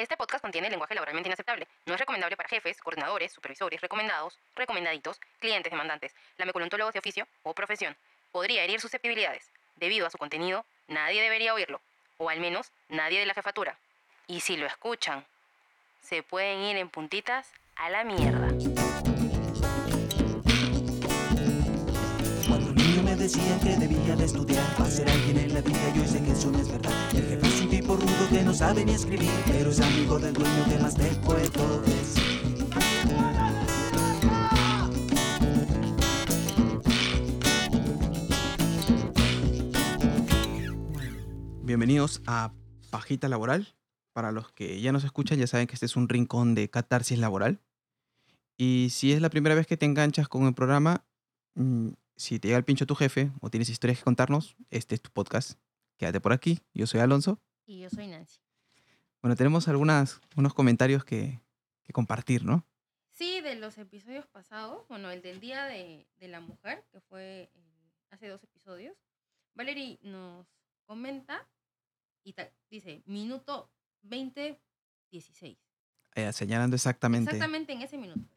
Este podcast contiene lenguaje laboralmente inaceptable. No es recomendable para jefes, coordinadores, supervisores, recomendados, recomendaditos, clientes demandantes, lameculontólogos de oficio o profesión. Podría herir susceptibilidades. Debido a su contenido, nadie debería oírlo. O al menos nadie de la jefatura. Y si lo escuchan, se pueden ir en puntitas a la mierda. Decían que debía de estudiar para ser alguien en la vida y hoy sé que eso no es verdad. El jefe es un tipo rudo que no sabe ni escribir, pero es amigo del dueño que más te puedo decir. Bienvenidos a Pajita Laboral. Para los que ya nos escuchan, ya saben que este es un rincón de catarsis laboral. Y si es la primera vez que te enganchas con el programa, mm, si te llega el pincho tu jefe o tienes historias que contarnos, este es tu podcast. Quédate por aquí. Yo soy Alonso. Y yo soy Nancy. Bueno, tenemos algunas, unos comentarios que, que compartir, ¿no? Sí, de los episodios pasados, bueno, el del Día de, de la Mujer, que fue eh, hace dos episodios, Valerie nos comenta y dice, minuto 20-16. Eh, señalando exactamente. Exactamente en ese minuto.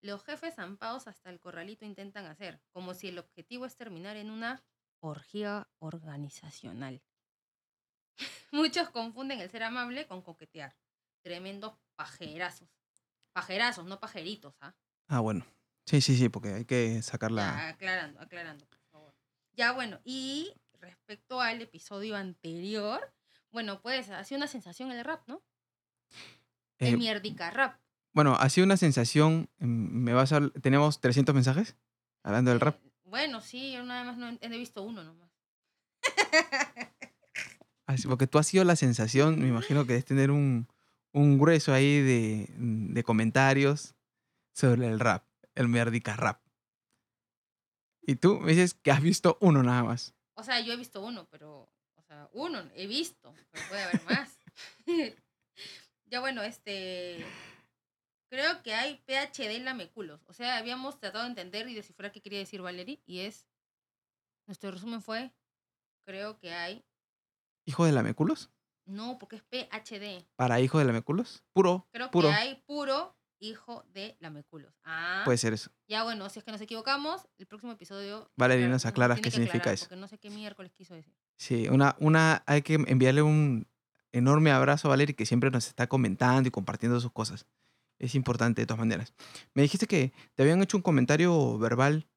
Los jefes zampados hasta el corralito intentan hacer, como si el objetivo es terminar en una orgía organizacional. Muchos confunden el ser amable con coquetear. Tremendos pajerazos. Pajerazos, no pajeritos, ¿ah? Ah, bueno. Sí, sí, sí, porque hay que sacar Ya, la... aclarando, aclarando, por favor. Ya, bueno, y respecto al episodio anterior, bueno, pues ha sido una sensación el rap, ¿no? Eh, El mierdica rap. Bueno, ha sido una sensación. ¿Me vas a... ¿Tenemos 300 mensajes? Hablando del rap. Bueno, sí, yo nada más no he he visto uno nomás. Así, porque tú has sido la sensación, me imagino que debes tener un, un grueso ahí de, de comentarios sobre el rap, el merdica rap. Y tú me dices que has visto uno nada más. O sea, yo he visto uno, pero, o sea, uno he visto, pero puede haber más. ya bueno, este, creo que hay PhD lameculos. O sea, habíamos tratado de entender y descifrar qué quería decir Valerie y es, nuestro resumen fue, creo que hay, ¿Hijo de lameculos? no, porque es PhD. ¿Para hijo de lameculos? Puro, Creo puro. que hay puro hijo de lameculos. Ah, Puede ser eso. ya bueno, si es que nos equivocamos, el próximo episodio... Valerie, nos aclaras tiene qué significa aclarar, eso. Porque no sé qué miércoles quiso decir. Sí, una, una, hay que enviarle un enorme abrazo a Valerie que siempre nos está comentando y compartiendo sus cosas. Es importante de todas maneras. Me dijiste que te habían hecho un comentario verbal, un-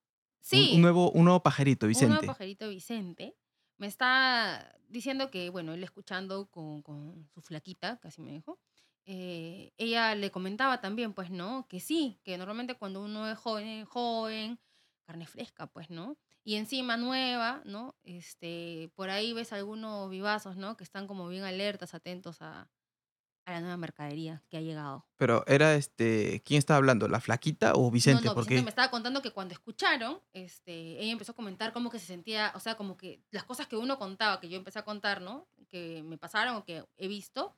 Sí. un, nuevo, un nuevo pajarito, Vicente. pajarito Vicente me está diciendo que, bueno, él escuchando con, con su flaquita, casi me dijo, eh, ella le comentaba también, pues, ¿no? Que sí, que normalmente cuando uno es joven, joven, carne fresca, pues, ¿no? Y encima nueva, ¿no? Este, por ahí ves algunos vivazos, ¿no? Que están como bien alertas, atentos a, a la nueva mercadería que ha llegado. Pero era este, ¿quién estaba hablando? ¿La flaquita o Vicente? No, no, Porque Vicente me estaba contando que cuando escucharon, este, ella empezó a comentar cómo que se sentía, o sea, como que las cosas que uno contaba, que yo empecé a contar, ¿no? Que me pasaron o que he visto,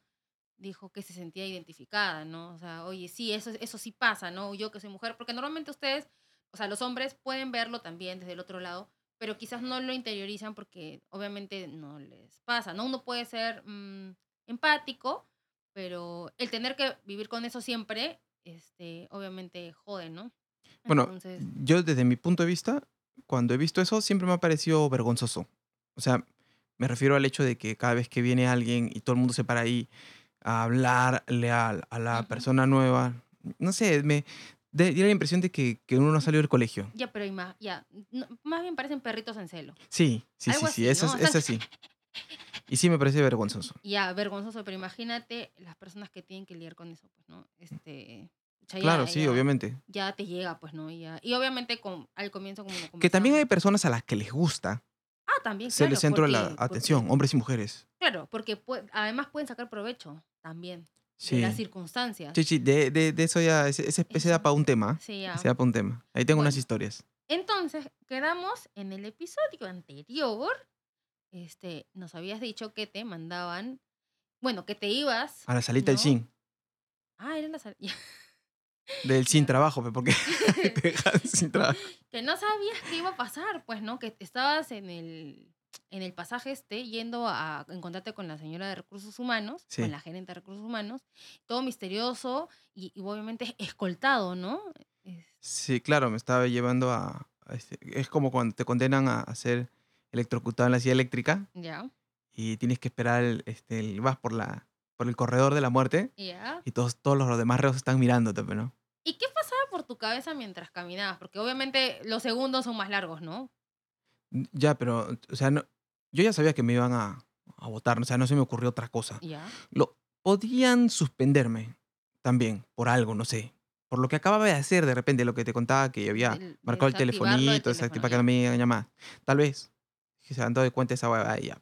dijo que se sentía identificada, ¿no? O sea, oye, sí, eso, eso sí pasa, ¿no? Yo que soy mujer, porque normalmente ustedes, o sea, los hombres pueden verlo también desde el otro lado, pero quizás no lo interiorizan porque obviamente no les pasa, ¿no? Uno puede ser mm, empático, pero el tener que vivir con eso siempre, este, obviamente jode, ¿no? Bueno, Entonces, yo desde mi punto de vista, cuando he visto eso, siempre me ha parecido vergonzoso. O sea, me refiero al hecho de que cada vez que viene alguien y todo el mundo se para ahí a hablarle a, a la persona nueva, no sé, me da la impresión de que, que uno no salió del colegio. ya, pero hay más, ya, no, más bien parecen perritos en celo. Sí, sí, sí, Algo sí, eso, ¿no? es, eso sí. Y sí me parece vergonzoso. Ya, vergonzoso, pero imagínate las personas que tienen que lidiar con eso, pues, ¿no? Este, Claro, ya- sí, ya- obviamente. Ya te llega, pues, ¿no? Y, ya- y obviamente con, al comienzo como Que también hay personas a las que les gusta Ah, también, ser el claro, centro de la porque- atención, hombres y mujeres. Claro, porque además pueden sacar provecho también de Sí. las circunstancias. Sí, sí, de, de, de eso ya, ese, ese, ese da Eso. para un tema. Sí, ya. Ese da para un tema. Ahí tengo unas historias. Entonces, quedamos en el episodio anterior. Este, nos habías dicho que te mandaban, bueno, que te ibas. A la salita del sin. Ah, era la sal- Del sin trabajo, porque te dejan sin trabajo. que no sabías qué iba a pasar, pues, ¿no? Que estabas en el en el pasaje este, yendo a encontrarte con la señora de recursos humanos, Sí. con la gerente de recursos humanos, todo misterioso y, y obviamente escoltado, ¿no? Es- Sí, claro, me estaba llevando a... a este- es como cuando te condenan a, ser electrocutado en la silla eléctrica ya, y tienes que esperar, el, este, el- vas por, la, por el corredor de la muerte ya. y todos, todos los demás reos están mirándote, pero ¿no? ¿Y qué pasaba por tu cabeza mientras caminabas? Porque obviamente los segundos son más largos, ¿no? Ya, pero, o sea, no, yo ya sabía que me iban a, a votar, o sea, no se me ocurrió otra cosa. Ya. Lo, podían suspenderme también por algo, no sé. Por lo que acababa de hacer de repente, lo que te contaba, que había Del- marcado el desactivarlo del telefonito, teléfono, desactivar que no me llamar. Tal vez. Que se han dado cuenta de esa huevada y ya.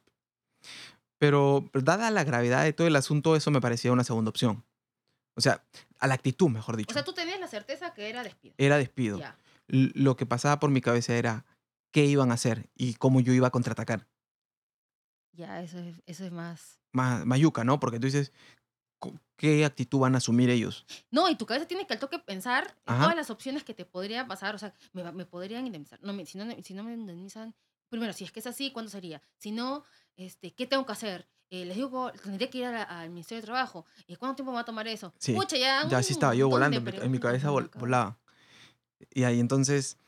Pero dada la gravedad de todo el asunto, eso me parecía una segunda opción. O sea, a la actitud, mejor dicho. O sea, tú tenías la certeza que era despido. Era despido. Ya. Lo que pasaba por mi cabeza era qué iban a hacer y cómo yo iba a contraatacar. Ya, eso es, eso es más. Más, mayuca, ¿no? Porque tú dices, ¿qué actitud van a asumir ellos? No, y tu cabeza tiene que al toque pensar en Ajá. todas las opciones que te podría pasar. O sea, me, me podrían indemnizar. No, me- si, no, si no me indemnizan, primero, si es que es así, ¿cuándo sería? Si no, este, ¿qué tengo que hacer? Eh, les digo, tendría que ir a la- al Ministerio de Trabajo. ¿Y cuánto tiempo me va a tomar eso? Sí, Pucha, ya. Ya así estaba yo volando, en mi- en mi cabeza vol- volaba. Y ahí entonces,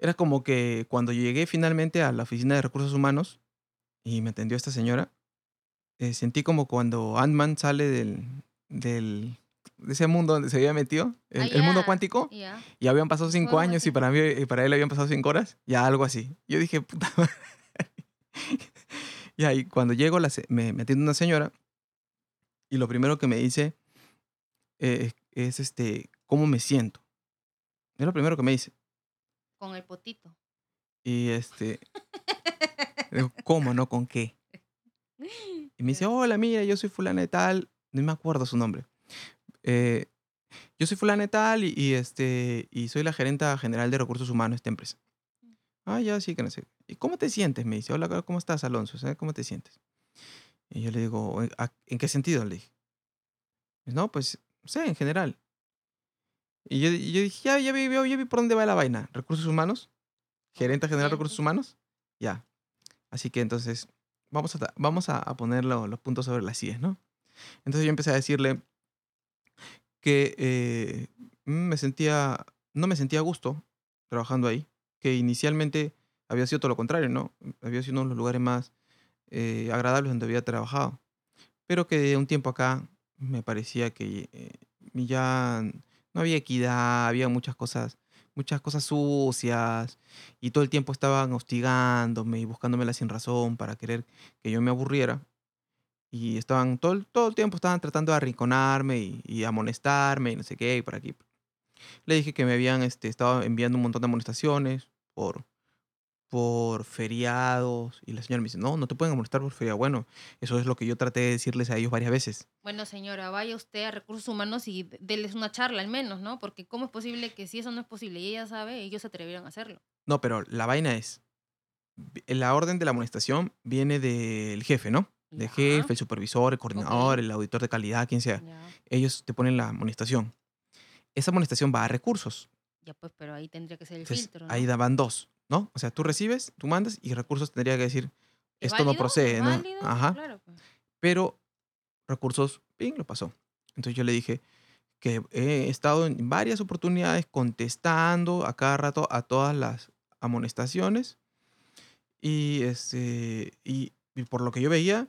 era como que cuando llegué finalmente a la oficina de recursos humanos y me atendió esta señora, eh, sentí como cuando Ant-Man sale del, del, de ese mundo donde se había metido, el, Ah, el mundo cuántico, Ya. y habían pasado cinco años y para mí y para él habían pasado cinco horas, ya algo así. Yo dije, puta madre. y ahí cuando llego la me, me atiende una señora y lo primero que me dice eh, es este, ¿cómo me siento? Es lo primero que me dice. Con el potito. Y este, ¿cómo, no? ¿Con qué? Y me dice, hola, mira, yo soy fulana de tal, no me acuerdo su nombre. Eh, yo soy fulana tal y, y, este, y soy la gerenta general de recursos humanos de esta empresa. Ah, ya, sí, que no sé. ¿Y cómo te sientes? Me dice, hola, ¿cómo estás, Alonso? ¿Sabes ¿Cómo te sientes? Y yo le digo, "¿En- a- ¿en qué sentido? Le dije. No, pues, sé, en general. Y yo, yo dije, ya, ya vi, ya vi por dónde va la vaina. ¿Recursos humanos? ¿Gerenta general de recursos humanos? Ya. Así que entonces, vamos a, vamos a, poner lo- los puntos sobre las sillas, ¿no? Entonces yo empecé a decirle que eh, me sentía, no me sentía a gusto trabajando ahí, que inicialmente había sido todo lo contrario, ¿no? Había sido uno de los lugares más eh, agradables donde había trabajado, pero que de un tiempo acá me parecía que eh, ya no había equidad, había muchas cosas, muchas cosas sucias y todo el tiempo estaban hostigándome y buscándomela sin razón para querer que yo me aburriera. Y estaban todo, el- todo el tiempo estaban tratando de arrinconarme y, y amonestarme y no sé qué, y por aquí. Le dije que me habían este, estado enviando un montón de amonestaciones por, por feriados. Y la señora me dice, no, no te pueden amonestar por feriado. Bueno, eso es lo que yo traté de decirles a ellos varias veces. Bueno, señora, vaya usted a recursos humanos y déles una charla al menos, ¿no? Porque ¿cómo es posible que si eso no es posible y ella sabe, ellos se atrevieron a hacerlo? No, pero la vaina es, la orden de la amonestación viene del jefe, ¿no? Ya, jefe, el supervisor, el coordinador, el auditor de calidad, quien sea. Ellos te ponen la amonestación. Esa amonestación va a recursos. ya pues, pero ahí tendría que ser el Entonces, filtro, ¿no? ahí daban dos, ¿no? O sea, tú recibes, tú mandas y recursos tendría que decir, ¿Es esto no válido? procede, ¿Es ¿no? válido? Ajá. Claro, pues. Pero recursos, bien, lo pasó. Entonces yo le dije que he estado en varias oportunidades contestando a cada rato a todas las amonestaciones y, este, y por lo que yo veía,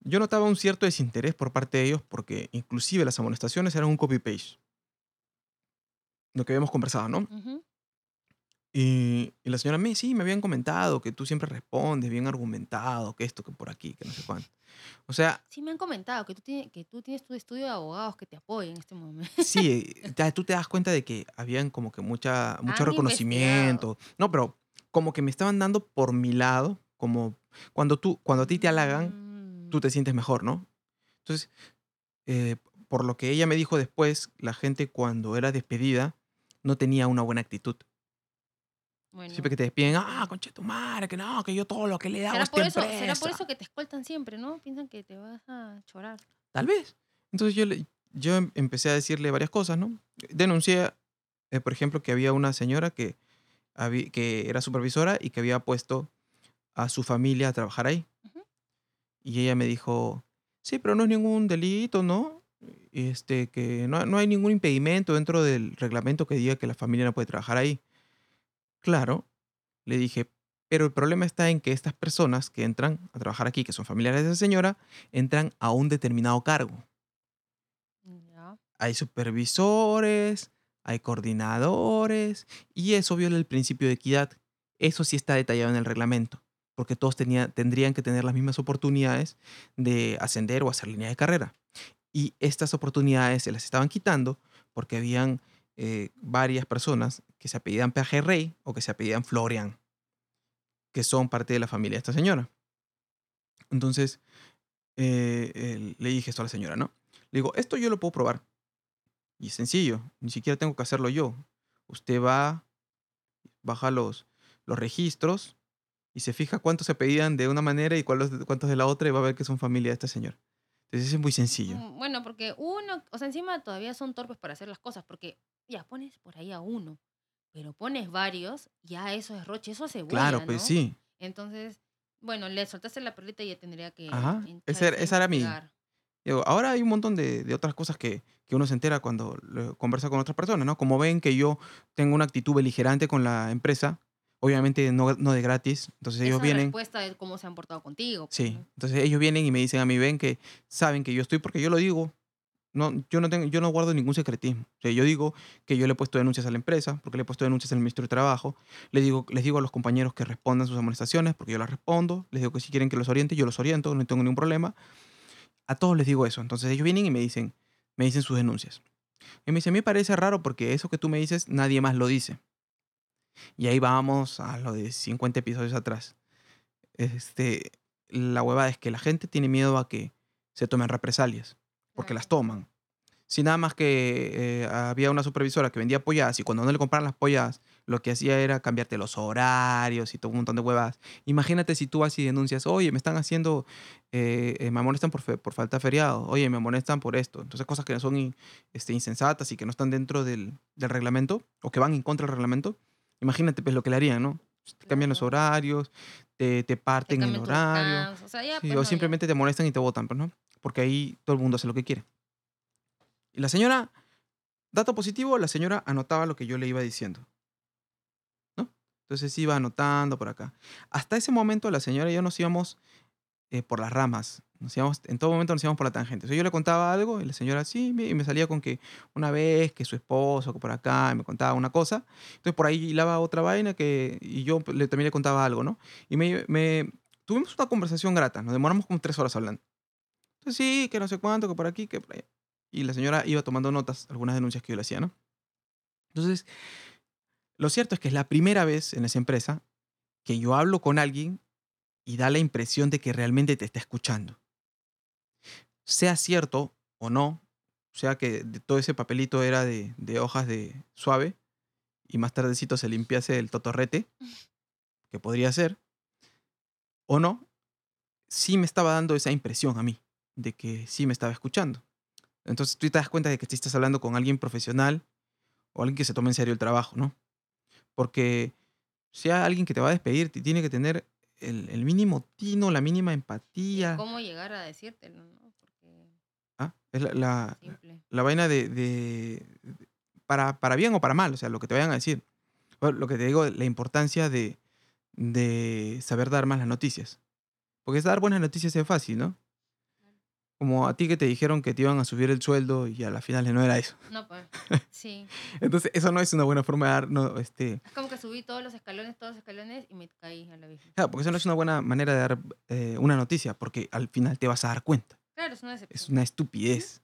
yo notaba un cierto desinterés por parte de ellos porque inclusive las amonestaciones eran un copy-paste. Lo que habíamos conversado, ¿no? Ujú. Y, y la señora me, sí, me habían comentado que tú siempre respondes bien argumentado, que esto, que por aquí, que no sé cuánto. O sea, Sí, me han comentado que tú, tienes, que tú tienes tu estudio de abogados que te apoyen en este momento. sí, ya tú te das cuenta de que habían como que mucha, mucho Han reconocimiento. No, pero como que me estaban dando por mi lado, como cuando tú, cuando a ti te halagan, Mm, tú te sientes mejor, ¿no? Entonces, eh, por lo que ella me dijo después, la gente cuando era despedida no tenía una buena actitud. bueno. Siempre que te despiden, ah, conche tu madre, que no, que yo todo lo que le he dado a ¿Será por, eso, ¿Será por empresa". eso que te escoltan siempre, no? Piensan que te vas a chorar. Tal vez. Entonces yo, yo em- empecé a decirle varias cosas, ¿no? Denuncié, eh, por ejemplo, que había una señora que, que era supervisora y que había puesto a su familia a trabajar ahí. Y ella me dijo, sí, pero no es ningún delito, ¿no? Este, que no, no hay ningún impedimento dentro del reglamento que diga que la familia no puede trabajar ahí. Claro, le dije, pero el problema está en que estas personas que entran a trabajar aquí, que son familiares de esa señora, entran a un determinado cargo. Hay supervisores, hay coordinadores, y eso viola el principio de equidad. Eso sí está detallado en el reglamento, porque todos tenía- tendrían que tener las mismas oportunidades de ascender o hacer línea de carrera. Y estas oportunidades se las estaban quitando porque habían eh, varias personas que se apellidan Pejerrey o que se apellidan Florian, que son parte de la familia de esta señora. Entonces, eh, le dije esto a la señora, ¿no? Le digo, esto yo lo puedo probar. Y es sencillo, ni siquiera tengo que hacerlo yo. Usted va, baja los, los registros y se fija cuántos se pedían de una manera y cuántos, de la otra y va a ver que son familia de esta señora. Entonces es muy sencillo. Mm, Bueno, porque uno, o sea, encima todavía son torpes para hacer las cosas, porque ya pones por ahí a uno, pero pones varios, ya eso es roche, eso se Claro, pues ¿no? sí. Entonces, bueno, le soltaste la perlita y ya tendría que. Ajá, en- ese ¿sabes era- qué? esa era mi-. Digo, ahora hay un montón de, de otras cosas que, que uno se entera cuando conversa con otras personas, ¿no? Como ven que yo tengo una actitud beligerante con la empresa, obviamente no, no de gratis, entonces ellos Esa vienen... respuesta de cómo se han portado contigo. pues, Sí, ¿no? entonces ellos vienen y me dicen a mí, ven que saben que yo estoy porque yo lo digo. No, yo, no tengo, yo no guardo ningún secretismo. O sea, yo digo que yo le he puesto denuncias a la empresa, porque le he puesto denuncias al Ministerio de Trabajo. Les digo, les digo a los compañeros que respondan sus amonestaciones, porque yo las respondo. Les digo que si quieren que los oriente, yo los oriento, no tengo ningún problema. A todos les digo eso. Entonces ellos vienen y me dicen, me dicen sus denuncias. Y me dice, a mí me parece raro porque eso que tú me dices, nadie más lo dice. Y ahí vamos a lo de 50 episodios atrás. Este, la huevada es que la gente tiene miedo a que se tomen represalias, porque las toman. Si nada más que eh, había una supervisora que vendía polladas y cuando no le compraban las polladas, lo que hacía era cambiarte los horarios y todo un montón de huevadas. Imagínate si tú vas y denuncias, oye, me están haciendo, eh, eh, me amonestan por, fe- por falta de feriado, oye, me amonestan por esto. Entonces cosas que no son in- este, insensatas y que no están dentro del, del reglamento o que van en contra del reglamento. Imagínate pues lo que le harían, ¿no? Te cambian los horarios, te, te Te parten el cambian tu horario. O sea, ya, Sí, pues, o no, ya. simplemente te molestan y te votan, pues, ¿no? Porque ahí todo el mundo hace lo que quiere. Y la señora, dato positivo, la señora anotaba lo que yo le iba diciendo. ¿No? Entonces iba anotando por acá. Hasta ese momento la señora y yo nos íbamos eh, por las ramas. Nos íbamos, en todo momento nos íbamos por la tangente. Yo le contaba algo y la señora sí, y me salía con que una vez que su esposo, que por acá, y me contaba una cosa. Entonces por ahí hilaba otra vaina que, y yo pues, le, también le contaba algo, ¿no? Y me, me- tuvimos una conversación grata, nos demoramos como tres horas hablando. Entonces sí, que no sé cuánto, que por aquí, que por allá. Y la señora iba tomando notas, algunas denuncias que yo le hacía, ¿no? Entonces, lo cierto es que es la primera vez en esa empresa que yo hablo con alguien y da la impresión de que realmente te está escuchando. Sea cierto o no, sea que todo ese papelito era de, de hojas de suave y más tardecito se limpiase el totorrete, que podría ser, o no, sí me estaba dando esa impresión a mí, de que sí me estaba escuchando. Entonces tú te das cuenta de que estás hablando con alguien profesional o alguien que se tome en serio el trabajo, ¿no? Porque hay alguien que te va a despedir, ti- tiene que tener el, el mínimo tino, la mínima empatía. ¿Cómo llegar a decírtelo, no? Porque ¿ah? Es la, la- vaina de, de- de- para, para bien o para mal, o sea, lo que te vayan a decir. Bueno, lo que te digo, la importancia de, de saber dar más las noticias. Porque dar buenas noticias es fácil, ¿no? Como a ti que te dijeron que te iban a subir el sueldo y a la final no era eso. No, pues. Sí. Entonces, eso no es una buena forma de dar, no, este, Es como que subí todos los escalones, todos los escalones y me caí a la vez. claro, porque eso no es una buena manera de dar eh, una noticia, porque al final te vas a dar cuenta. Claro, es una Es decepción. una estupidez.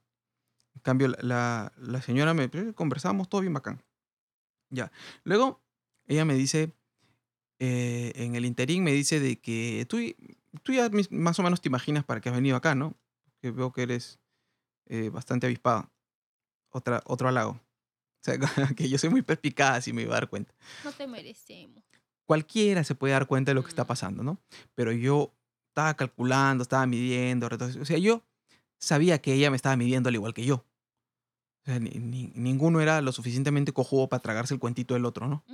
En cambio, la, la- señora me eh, conversábamos todo bien bacán. Ya. Luego, ella me dice, eh, en el interín me dice de que tú, tú ya más o menos te imaginas para qué has venido acá, ¿no? Que veo que eres eh, bastante avispado. Otra, otro halago. O sea, que yo soy muy perspicaz y me iba a dar cuenta. No te merecemos. Cualquiera se puede dar cuenta de lo que está pasando, ¿no? Pero yo estaba calculando, estaba midiendo, o sea, yo sabía que ella me estaba midiendo al igual que yo. O sea, ni- ni- ninguno era lo suficientemente cojudo para tragarse el cuentito del otro, ¿no?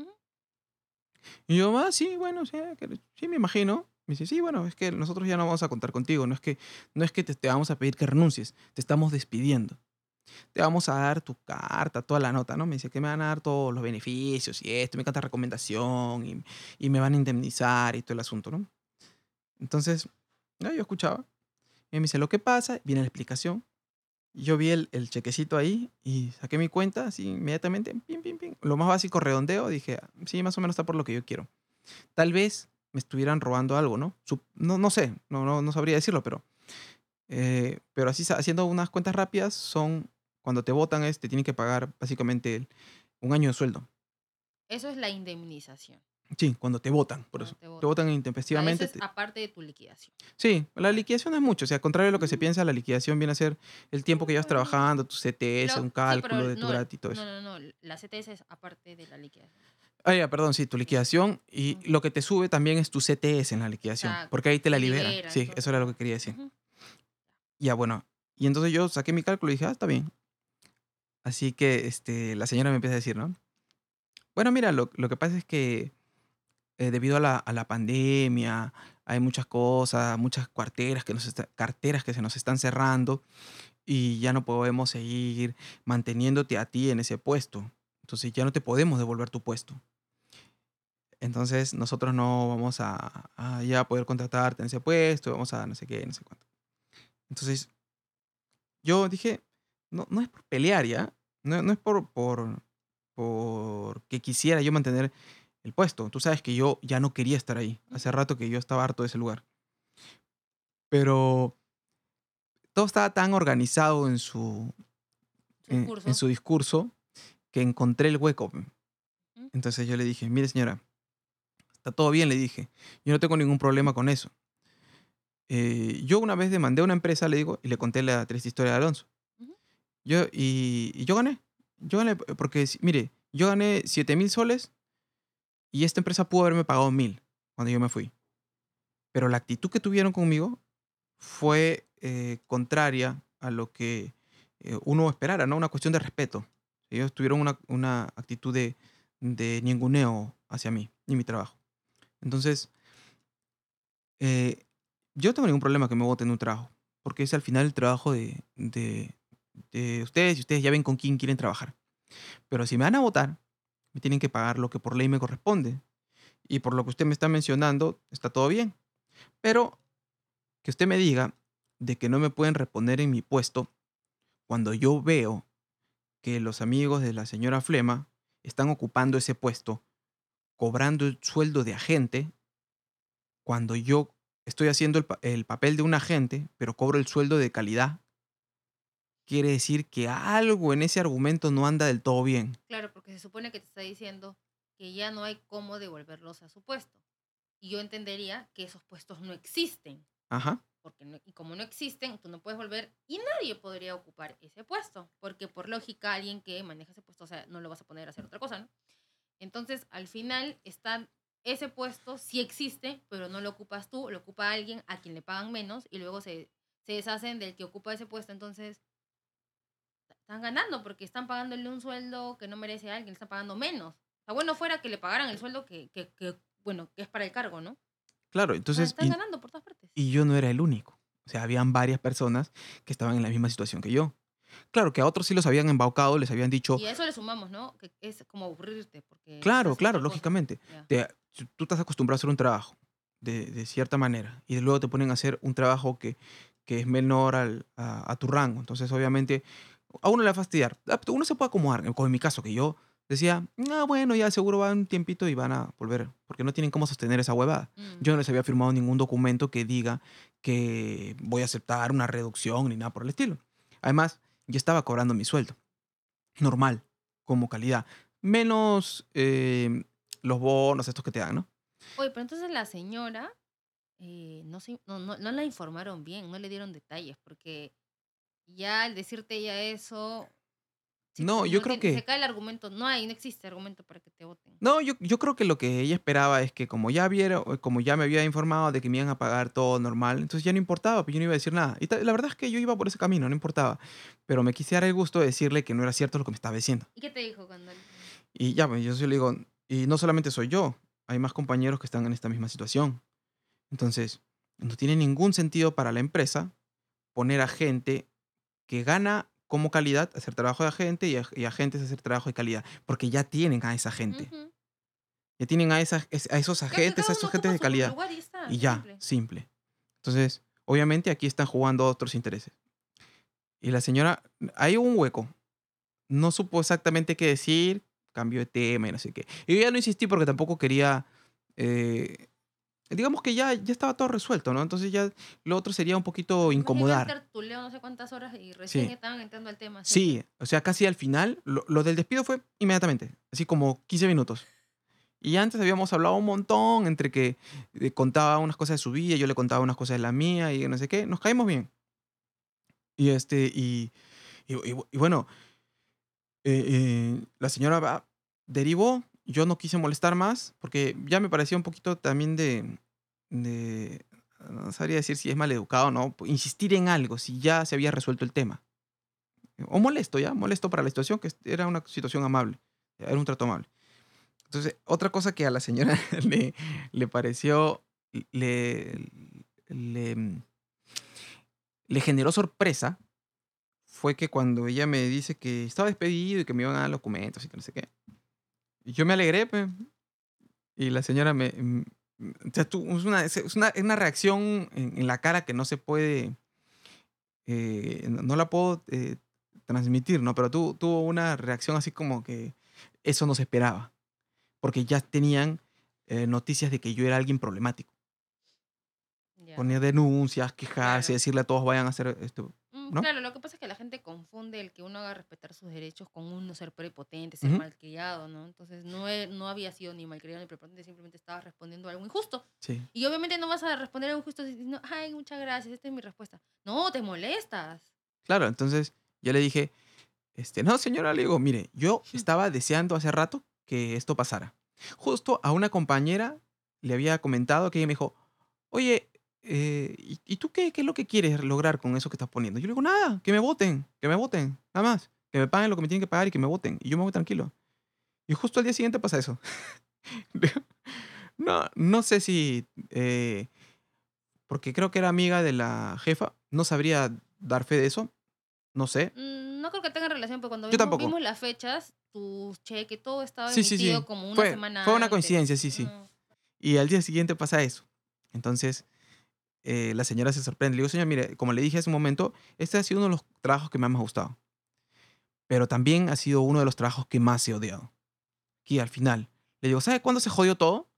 Y yo, ah, sí, bueno, que- sí, me imagino. Me dice, sí, bueno, es que nosotros ya no vamos a contar contigo. No es que, no es que te, te vamos a pedir que renuncies, te estamos despidiendo. Te vamos a dar tu carta, toda la nota, ¿no? Me dice que me van a dar todos los beneficios y esto, me encanta recomendación y, y me van a indemnizar y todo el asunto, ¿no? Entonces, yo escuchaba. Y me dice, lo que pasa, viene la explicación. Yo vi el, el chequecito ahí y saqué mi cuenta así inmediatamente, pim, pim, pim. Lo más básico, redondeo, dije, "Ah, sí, más o menos está por lo que yo quiero. Tal vez me estuvieran robando algo, ¿no? Sup- no, no sé, no, no, no sabría decirlo, pero, eh, pero así haciendo unas cuentas rápidas son, cuando te votan es, te tienen que pagar básicamente un año de sueldo. Eso es la indemnización. Sí, cuando te votan, por Cuando eso. te votan. intempestivamente. eso es te- aparte de tu liquidación. Sí, la liquidación es mucho. O sea, contrario de lo que se piensa, la liquidación viene a ser el tiempo que llevas Mm. trabajando, tu CTS, Lo- un sí, cálculo pero de tu no, gratis y todo eso. No, no, no. La CTS es aparte de la liquidación. Ah, ya, perdón, sí, tu liquidación. Y Ujú. lo que te sube también es tu CTS en la liquidación. Exacto, Porque ahí te la te liberan. liberan, Sí, entonces, eso era lo que quería decir. Ujú. Ya, bueno. Y entonces yo saqué mi cálculo y dije, ah, está bien. Así que este, la señora me empieza a decir, ¿no? Bueno, mira, lo, lo que pasa es que eh, debido a la, a la pandemia, hay muchas cosas, muchas carteras que, nos está- carteras que se nos están cerrando y ya no podemos seguir manteniéndote a ti en ese puesto. Entonces ya no te podemos devolver tu puesto. Entonces nosotros no vamos a, a ya poder contratarte en ese puesto, vamos a no sé qué, no sé cuánto. Entonces yo dije, no, no es por pelear ya, no, no es por, por, por que quisiera yo mantener el puesto. Tú sabes que yo ya no quería estar ahí. Hace rato que yo estaba harto de ese lugar. Pero todo estaba tan organizado en su, en, su discurso que encontré el hueco. Entonces yo le dije, mire señora, está todo bien, le dije. Yo no tengo ningún problema con eso. Eh, yo una vez demandé a una empresa, le digo, y le conté la triste historia de Alonso. Ujú. Yo, y, y yo gané. Yo gané porque, mire, yo gané 7 mil soles y esta empresa pudo haberme pagado mil cuando yo me fui. Pero la actitud que tuvieron conmigo fue eh, contraria a lo que eh, uno esperara, ¿no? Una cuestión de respeto. Ellos tuvieron una, una actitud de, de ninguneo hacia mí y mi trabajo. Entonces, eh, yo no tengo ningún problema que me voten un trabajo, porque es al final el trabajo de, de, de ustedes y ustedes ya ven con quién quieren trabajar. Pero si me van a votar, me tienen que pagar lo que por ley me corresponde. Y por lo que usted me está mencionando, está todo bien. Pero que usted me diga de que no me pueden reponer en mi puesto cuando yo veo que los amigos de la señora Flema están ocupando ese puesto, cobrando el sueldo de agente, cuando yo estoy haciendo el, pa- el papel de un agente, pero cobro el sueldo de calidad, quiere decir que algo en ese argumento no anda del todo bien. Claro, porque se supone que te está diciendo que ya no hay cómo devolverlos a su puesto. Y yo entendería que esos puestos no existen. Ajá. Porque no- y como no existen, tú no puedes volver y nadie podría ocupar ese puesto. Porque por lógica, alguien que maneja ese puesto, o sea, no lo vas a poner a hacer otra cosa, ¿no? Entonces, al final, está, ese puesto sí existe, pero no lo ocupas tú, lo ocupa alguien a quien le pagan menos y luego se, se deshacen del que ocupa ese puesto. Entonces, están ganando porque están pagándole un sueldo que no merece a alguien, le están pagando menos. O sea, bueno fuera que le pagaran el sueldo que, que, que, bueno, que es para el cargo, ¿no? Claro, entonces, están y, ganando por todas partes. y yo no era el único. O sea, habían varias personas que estaban en la misma situación que yo. Claro, que a otros sí los habían embaucado, les habían dicho, Y a eso le sumamos, ¿no? Que es como aburrirte. Porque claro, claro, lógicamente. Te- tú estás acostumbrado a hacer un trabajo de, de cierta manera y luego te ponen a hacer un trabajo que, que es menor al, a, a tu rango. Entonces, obviamente, a uno le va a fastidiar. Ah, Uno se puede acomodar, como en mi caso, que yo decía, ah, bueno, ya seguro va un tiempito y van a volver, porque no tienen cómo sostener esa huevada. Mm. Yo no les había firmado ningún documento que diga que voy a aceptar una reducción ni nada por el estilo. Además, yo estaba cobrando mi sueldo. Normal, como calidad. Menos eh, los bonos estos que te dan, ¿no? Oye, pero entonces la señora eh, no, se- no, no, no la informaron bien, no le dieron detalles, porque ya al decirte ella eso... si No, yo creo que- Se cae el argumento, no hay, no existe argumento para que te voten. No, yo, yo creo que lo que ella esperaba es que como ya viera, como ya me había informado de que me iban a pagar todo normal, entonces ya no importaba, pues yo no iba a decir nada. Y la verdad es que yo iba por ese camino, no importaba. Pero me quisiera el gusto de decirle que no era cierto lo que me estaba diciendo. ¿Y qué te dijo cuando... Y ya, pues, yo sí le digo, y no solamente soy yo, hay más compañeros que están en esta misma situación. Entonces, no tiene ningún sentido para la empresa poner a gente que gana como calidad hacer trabajo de agente y, ag- y agentes hacer trabajo de calidad, porque ya tienen a esa gente. Ujú. Ya tienen a, esas, a esos agentes, a esos agentes de calidad. y Y ya, simple. simple. Entonces, obviamente aquí están jugando otros intereses. Y la señora, hay un hueco. No supo exactamente qué decir, cambió de tema y no sé qué. Y yo ya no insistí porque tampoco quería... eh, digamos que ya, ya estaba todo resuelto, ¿no? Entonces ya lo otro sería un poquito incomodar. tertuleado no sé cuántas horas y recién Sí. estaban entrando al tema. Sí, o sea, casi al final, lo, lo del despido fue inmediatamente, así como 15 minutos. Y antes habíamos hablado un montón entre que eh, contaba unas cosas de su vida, yo le contaba unas cosas de la mía y no sé qué, nos caímos bien. Y este, y, y, y- y bueno, eh, eh, la señora derivó, yo no quise molestar más, porque ya me parecía un poquito también de, de, no sabría decir si es maleducado o no, insistir en algo, si ya se había resuelto el tema. O molesto, ¿ya? Molesto para la situación, que era una situación amable, era un trato amable. Entonces, otra cosa que a la señora le, le pareció, le, le, le generó sorpresa, fue que cuando ella me dice que estaba despedido y que me iban a dar documentos y que no sé qué, y yo me alegré, pues, y la señora me... mm, o sea, tú- es, una, es una, es una reacción en, en la cara que no se puede... eh, no, la puedo eh, transmitir, ¿no? Pero tu- tuvo una reacción así como que eso no se esperaba. Porque ya tenían eh, noticias de que yo era alguien problemático. Ya. Poner denuncias, quejarse, Claro. decirle a todos vayan a hacer esto. ¿No? Claro, lo que pasa es que la gente confunde el que uno haga respetar sus derechos con uno ser prepotente, ser Ujú. malcriado, ¿no? Entonces no, he- no había sido ni malcriado ni prepotente, simplemente estaba respondiendo a algo injusto. Sí. Y obviamente no vas a responder a algo injusto diciendo, ay, muchas gracias, esta es mi respuesta. No, te molestas. Claro, entonces yo le dije, este, no, señora, le digo, mire, yo estaba deseando hace rato que esto pasara. Justo a una compañera le había comentado que ella me dijo, oye, eh, ¿y, y tú qué, qué es lo que quieres lograr con eso que estás poniendo? Yo le digo, nada, que me voten, que me voten, nada más, que me paguen lo que me tienen que pagar y que me voten. Y yo me voy tranquilo. Y justo al día siguiente pasa eso. no, no sé si, eh, porque creo que era amiga de la jefa, no sabría dar fe de eso, no sé. Mm, No creo que tenga relación, porque cuando Yo vimos, tampoco. vimos las fechas, tu cheque, todo estaba Sí, sí, emitido sí. como una Fue- semana fue una antes. coincidencia, sí, sí. Mm. Y al día siguiente pasa eso. Entonces, eh, la señora se sorprende. Le digo, señora, mire, como le dije hace un momento, este ha sido uno de los trabajos que más me ha gustado. Pero también ha sido uno de los trabajos que más he odiado. Aquí al final. Le digo, ¿sabe cuándo se jodió todo?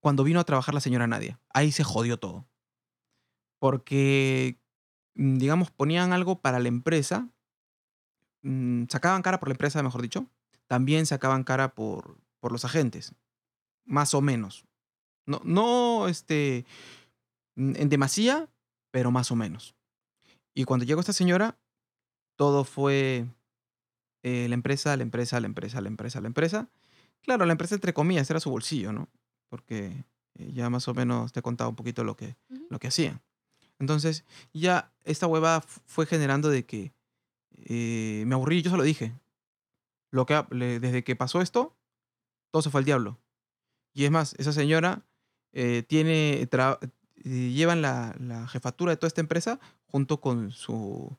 Cuando vino a trabajar la señora Nadia. Ahí se jodió todo. Porque, mm, digamos, ponían algo para la empresa. mm, sacaban cara por la empresa, mejor dicho. También sacaban cara por, por los agentes. Más o menos. No, no este, en demasía, pero más o menos. Y cuando llegó esta señora, todo fue eh, la empresa, la empresa, la empresa, la empresa, la empresa. Claro, la empresa entre comillas era su bolsillo, ¿no? Porque eh, ya más o menos te he contado un poquito lo que, Ujú. lo que hacían. Entonces, ya esta hueva fue generando de que eh, me aburrí, yo se lo dije. Lo que, le- desde que pasó esto, todo se fue al diablo. Y es más, esa señora eh, tiene, tra- eh, llevan la, la jefatura de toda esta empresa junto con su,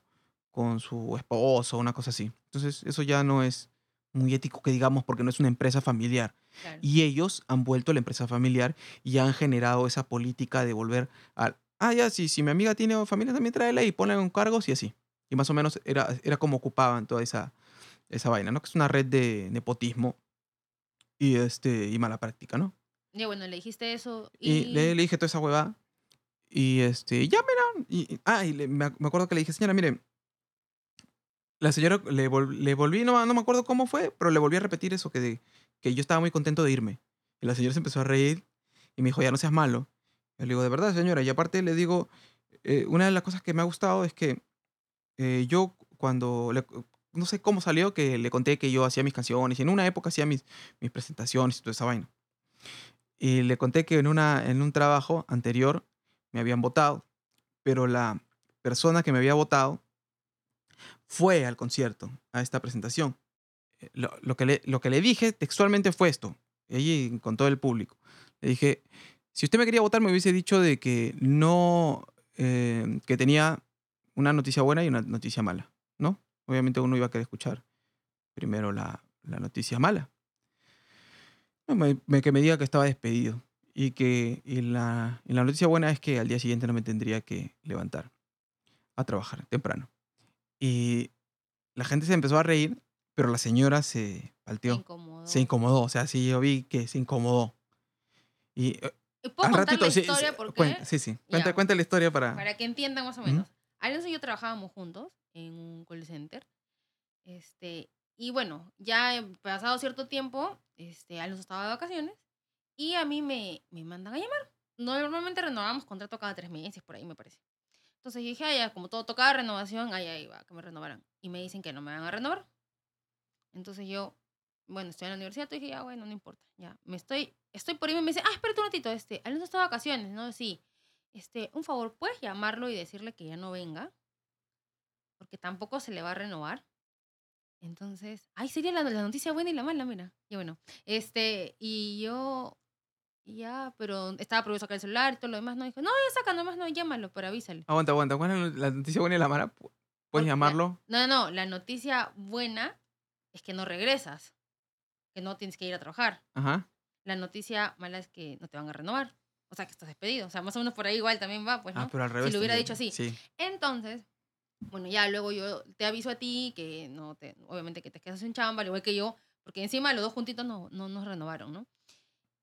con su esposo, una cosa así. Entonces, eso ya no es muy ético que digamos porque no es una empresa familiar. Claro. Y ellos han vuelto a la empresa familiar y han generado esa política de volver al... Ah, ya, si, si mi amiga tiene familia, también tráela y ponla en cargos y así. Y más o menos era, era como ocupaban toda esa, esa vaina, ¿no? Que es una red de nepotismo y, este, y mala práctica, ¿no? Ya bueno, le dijiste eso Y, y... le, le dije toda esa huevada. Y este, ya, mira. Y, ah, y le- me, me acuerdo que le dije, señora, mire. La señora le, vol- le volví, no, no me acuerdo cómo fue, pero le volví a repetir eso, que, que yo estaba muy contento de irme. Y la señora se empezó a reír y me dijo, ya no seas malo. Le digo, de verdad, señora. Y aparte le digo, eh, una de las cosas que me ha gustado es que eh, yo cuando, no sé cómo salió, que le conté que yo hacía mis canciones y en una época hacía mis, mis presentaciones y toda esa vaina. Y le conté que en, una, en un trabajo anterior me habían votado, pero la persona que me había votado fue al concierto, a esta presentación. Eh, Lo, que, le, lo que le dije textualmente fue esto, ella con todo el público. Le dije, Si usted me quería votar, me hubiese dicho de que no, eh, que tenía una noticia buena y una noticia mala, ¿no? Obviamente uno iba a querer escuchar primero la, la noticia mala. Me- que me diga que estaba despedido y que y la, y la noticia buena es que al día siguiente no me tendría que levantar a trabajar temprano. Y la gente se empezó a reír, pero la señora se Se palteó, incomodó. se incomodó. O sea, sí, yo vi que se incomodó. Y eh, ¿Y ¿Puedo contar ratito, la historia? sí, por qué? cuenta- sí, sí. Cuenta, cuenta la historia para... Para que entiendan más o menos. Alonso y yo trabajábamos juntos en un call center. Este, y bueno, ya pasado cierto tiempo, este, Alonso estaba de vacaciones y a mí me, me mandan a llamar. Normalmente renovamos contrato cada tres meses, por ahí me parece. Entonces dije, ah, ya, como todo tocaba renovación, ahí va, que me renovaran. Y me dicen que no me van a renovar. Entonces yo, bueno, estoy en la universidad, dije, ya, bueno, no importa. Ya, me estoy, estoy por y me dice, ah, espérate un ratito, este, Alonso está de vacaciones, ¿no? Sí. Este, un favor, ¿puedes llamarlo y decirle que ya no venga? Porque tampoco se le va a renovar. Entonces, ay, sería la, la noticia buena y la mala, mira. Y bueno, este, y yo, ya, pero estaba prohibido sacar el celular y todo lo demás, no dijo, no, ya saca, nomás no, llámalo, pero avísale. Aguanta, aguanta. ¿Cuál es la noticia buena y la mala? Pu- ¿Puedes Porque- llamarlo? No, no, la noticia buena es que no regresas, que no tienes que ir a trabajar. Ajá. La noticia mala es que no te van a renovar. O sea, que estás despedido. O sea, más o menos por ahí igual también va, pues, ¿no? Ah, pero al revés. lo hubiera dicho así. Sí. Entonces, bueno, ya luego yo te aviso a ti que no te, obviamente que te quedas sin chamba, al igual que yo, porque encima los dos juntitos no, no nos renovaron, ¿no?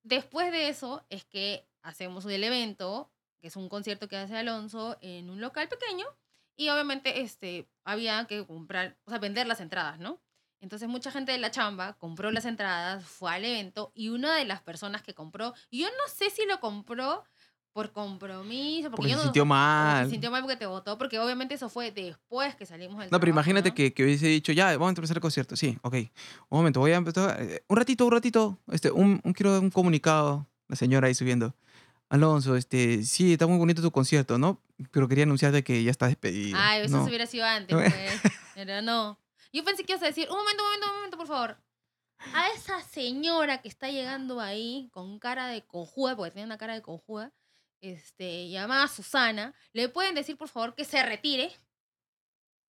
Después de eso es que hacemos el evento, que es un concierto que hace Alonso en un local pequeño, y obviamente este, había que comprar, o sea, vender las entradas, ¿no? Entonces mucha gente de la chamba compró las entradas, fue al evento, y una de las personas que compró, yo no sé si lo compró por compromiso, porque, Porque yo se no, sintió o porque mal. Se sintió mal porque te votó, porque obviamente eso fue después que salimos del No, pero trabajo, imagínate ¿no? que, que hubiese dicho, ya, vamos a empezar el concierto. Sí, ok. Un momento, voy a empezar. eh, Un ratito, un ratito. Este, un, un- quiero un comunicado. La señora ahí subiendo. Alonso, este, sí, está muy bonito tu concierto, ¿no? Pero quería anunciarte que ya estás despedido. Ay, eso no. se hubiera sido antes, No. pues. Pero no. Yo pensé que ibas a decir, un momento, un momento, un momento, por favor. A esa señora que está llegando ahí con cara de cojuda, porque tenía una cara de cojuda, este, llamada Susana, ¿le pueden decir, por favor, que se retire?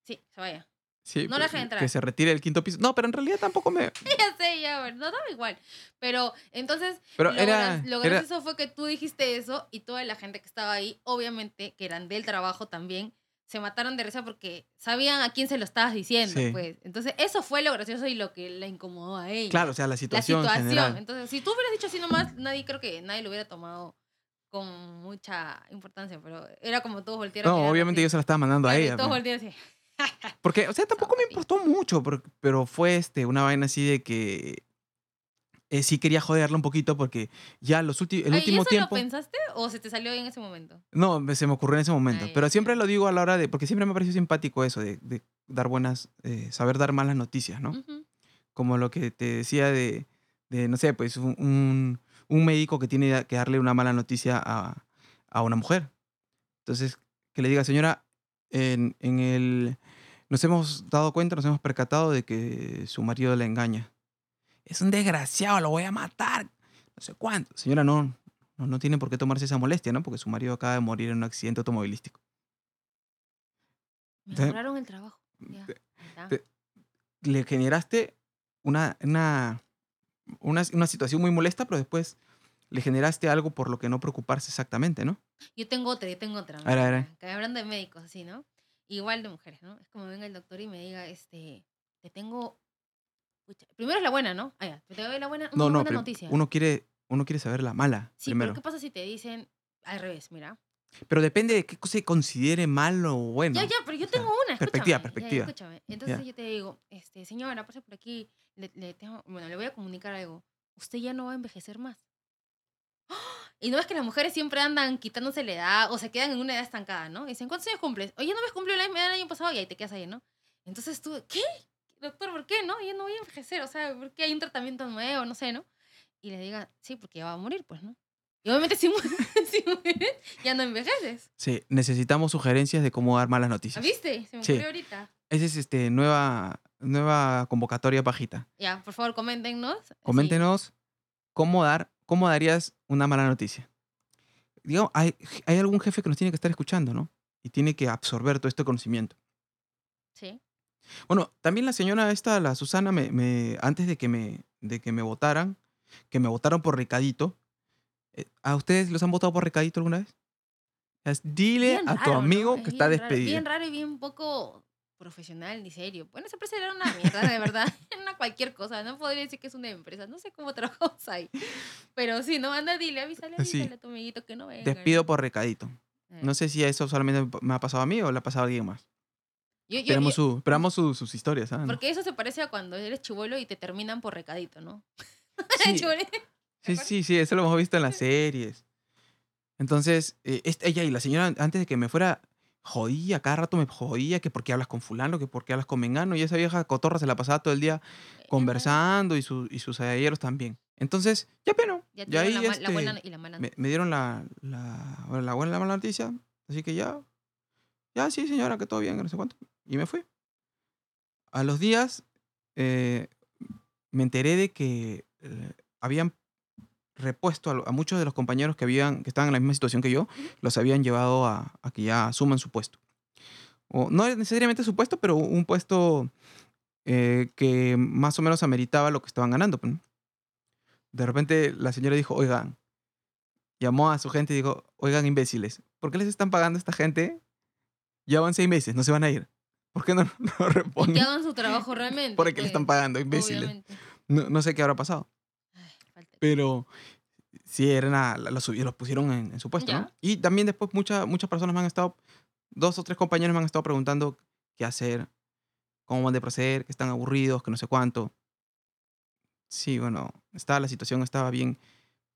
Sí, se vaya. Sí, no la dejen entrar. Que se retire del quinto piso. No, pero en realidad tampoco me. ya sé, ya, bueno, no daba igual. Pero entonces, Pero lo, era. lo era- gracioso fue que tú dijiste eso y toda la gente que estaba ahí, obviamente, que eran del trabajo también, se mataron de risa porque sabían a quién se lo estabas diciendo, Sí. pues. Entonces, eso fue lo gracioso y lo que la incomodó a ella. Claro, o sea, la la situación, situación. general. Entonces, si tú hubieras dicho así nomás, nadie creo que nadie lo hubiera tomado con mucha importancia, pero era como todos voltearon. No, obviamente yo se la estaba mandando a ella. Todos voltearon así. Porque, o sea, tampoco me importó mucho, por- pero fue este, una vaina así de que eh, sí quería joderla un poquito porque ya los ulti- el Ay, ¿y último eso tiempo... lo pensaste o se te salió en ese momento? No, se me ocurrió en ese momento. Pero ya. siempre lo digo a la hora de... Porque siempre me pareció simpático eso de, de dar buenas... eh, saber dar malas noticias, ¿no? Como lo que te decía de, de no sé, pues un, un- un médico que tiene que darle una mala noticia a, a una mujer. Entonces, que le diga, señora, en, en el... Nos hemos dado cuenta, nos hemos percatado de que su marido la engaña. Es un desgraciado, lo voy a matar. No sé cuánto. Señora, no, no, no tiene por qué tomarse esa molestia, ¿no? Porque su marido acaba de morir en un accidente automovilístico. Me el trabajo. Ya, te- ahí está. te- Le generaste una, una, una, una situación muy molesta, pero después le generaste algo por lo que no preocuparse exactamente, ¿no? Yo tengo otra, yo tengo otra. A ver, a ver. hablando de médicos, así, ¿no? Igual de mujeres, ¿no? Es como venga el doctor y me diga, este, te tengo... pucha, primero es la buena, ¿no? Ah, ya, te doy la buena, una No, no, buena noticia. uno quiere, uno quiere saber la mala sí, primero. pero ¿qué pasa si te dicen al revés? Mira. Pero depende de qué se considere malo o bueno. Ya, ya, pero yo o sea, tengo una, perspectiva, escúchame, ya, perspectiva. escúchame. Entonces Ya. yo te digo, este, señora, pase por aquí, le, le tengo- bueno, le voy a comunicar algo. Usted ya no va a envejecer más. ¡Ah! Y no es que las mujeres siempre andan quitándose la edad o se quedan en una edad estancada, ¿no? Dicen, ¿cuántos años cumples? Oye, no me cumplió la edad el año pasado y ahí te quedas ahí, ¿no? Entonces tú, ¿qué? Doctor, ¿por qué no? Yo no voy a envejecer, o sea, ¿por qué hay un tratamiento nuevo? No sé, ¿no? Y le diga, sí, porque ya va a morir, pues, ¿no? Y obviamente si, mu- si mueres, ya no envejeces. Sí, necesitamos sugerencias de cómo dar malas noticias. ¿Viste? Se me Sí. ocurrió ahorita. Esa es este, nueva, nueva convocatoria pajita. Ya, por favor, coméntenos. Sí. Coméntenos cómo dar, cómo darías una mala noticia. digamos, hay, hay algún jefe que nos tiene que estar escuchando, ¿no? Y tiene que absorber todo este conocimiento. Sí. Bueno, también la señora esta, la Susana, me, me- antes de que me, de que me votaran, que me votaron por recadito, eh, ¿a ustedes los han votado por recadito alguna vez? Es, dile Bien a tu raro, ¿no? amigo Es que está bien raro, despedido. Bien raro y bien poco profesional ni serio. Bueno, esa empresa era una mierda, de verdad. Era una cualquier cosa. No podría decir que es una empresa. No sé cómo trabajamos ahí. Pero sí, no, anda, dile, avísale, Sí. avísale a tu amiguito que no venga. Despido ¿no? por recadito. Eh. No sé si eso solamente me ha pasado a mí o le ha pasado a alguien más. Yo- yo- Esperamos, yo- su, esperamos su- sus historias. ¿ah? ¿no? Porque eso se parece a cuando eres chivolo y te terminan por recadito, ¿no? Sí, sí, sí, sí, eso lo hemos visto en las series. Entonces, eh, est- ella y la señora, antes de que me fuera, jodía, cada rato me jodía que por qué hablas con fulano, que por qué hablas con mengano, y esa vieja cotorra se la pasaba todo el día conversando y, su- y sus ayeros también. Entonces, ya pero, Ya ya ahí la, ma- la buena este, y la mala. me, me dieron la, la, la buena y la mala noticia, así que ya, ya sí señora, que todo bien, no sé cuánto, y me fui. A los días eh, me enteré de que eh, habían repuesto a, muchos de los compañeros que, habían, que estaban en la misma situación que yo, los habían llevado a, a que ya asuman su puesto. O, no necesariamente su puesto, pero un puesto eh, que más o menos ameritaba lo que estaban ganando. pues. De repente la señora dijo, oigan, llamó a su gente y dijo, oigan imbéciles, ¿por qué les están pagando a esta gente? Ya van seis meses, no se van a ir. ¿Por qué no, no Y que responden? hagan su trabajo realmente. ¿Por qué le están pues, pagando, imbéciles? No, no sé qué habrá pasado. Pero sí, eran a- la- los, pusieron en, en su puesto, ¿no? Y también después muchas muchas personas me han estado, dos o tres compañeros me han estado preguntando qué hacer, cómo van de proceder, que están aburridos, que no sé cuánto. Sí, bueno, estaba, la situación estaba bien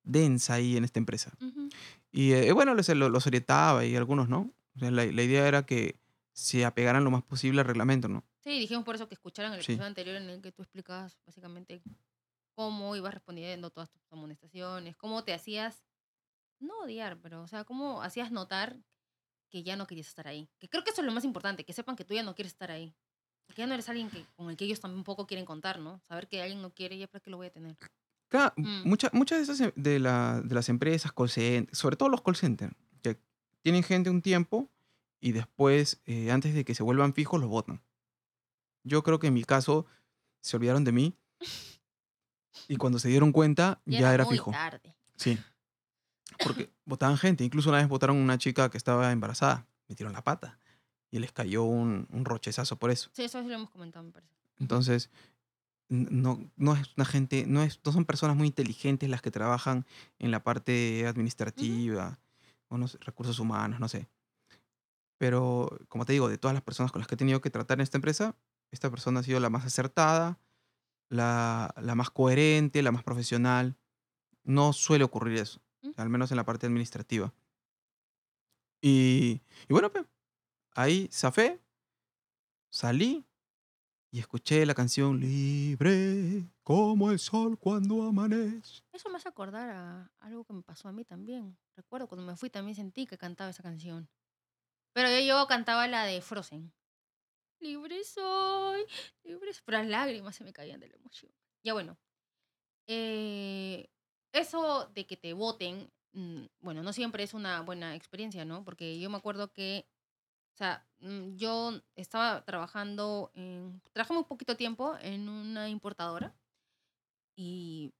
densa ahí en esta empresa. Ujú. Y eh, bueno, los orientaba y algunos no. O sea, la, la idea era que se apegaran lo más posible al reglamento, ¿no? Sí, dijimos por eso que escucharan el Sí. episodio anterior en el que tú explicabas básicamente cómo ibas respondiendo todas tus amonestaciones, cómo te hacías, no odiar, pero o sea, cómo hacías notar que ya no querías estar ahí. Que creo que eso es lo más importante, que sepan que tú ya no quieres estar ahí. Porque ya no eres alguien que, con el que ellos tampoco quieren contar, ¿no? Saber que alguien no quiere, ya para qué lo voy a tener. Claro, Mm. muchas muchas de esas em- de, la- de las empresas, call center, sobre todo los call centers, que tienen gente un tiempo y después, eh, antes de que se vuelvan fijos, los votan. Yo creo que en mi caso se olvidaron de mí y cuando se dieron cuenta ya, era muy fijo. tarde. Sí. Porque votaban gente. Incluso una vez votaron una chica que estaba embarazada. Metieron la pata y les cayó un, un rochezazo por eso. Sí, eso sí lo hemos comentado, me parece. Entonces, no, no es una gente, no, es, no son personas muy inteligentes las que trabajan en la parte administrativa o no sé, recursos humanos, no sé. Pero, como te digo, de todas las personas con las que he tenido que tratar en esta empresa, esta persona ha sido la más acertada, la, la más coherente, la más profesional. No suele ocurrir eso, Mm. al menos en la parte administrativa. Y, y bueno, pues, ahí zafé, salí y escuché la canción Libre como el sol cuando amanece. Eso me hace acordar a algo que me pasó a mí también. Recuerdo cuando me fui también sentí que cantaba esa canción. Pero yo, yo cantaba la de Frozen. Libre soy, libre soy. Pero las lágrimas se me caían de la emoción. Ya bueno. eh, eso de que te voten, mm, bueno, no siempre es una buena experiencia, ¿no? Porque yo me acuerdo que, o sea, mm, yo estaba trabajando en, trabajé muy poquito tiempo en una importadora y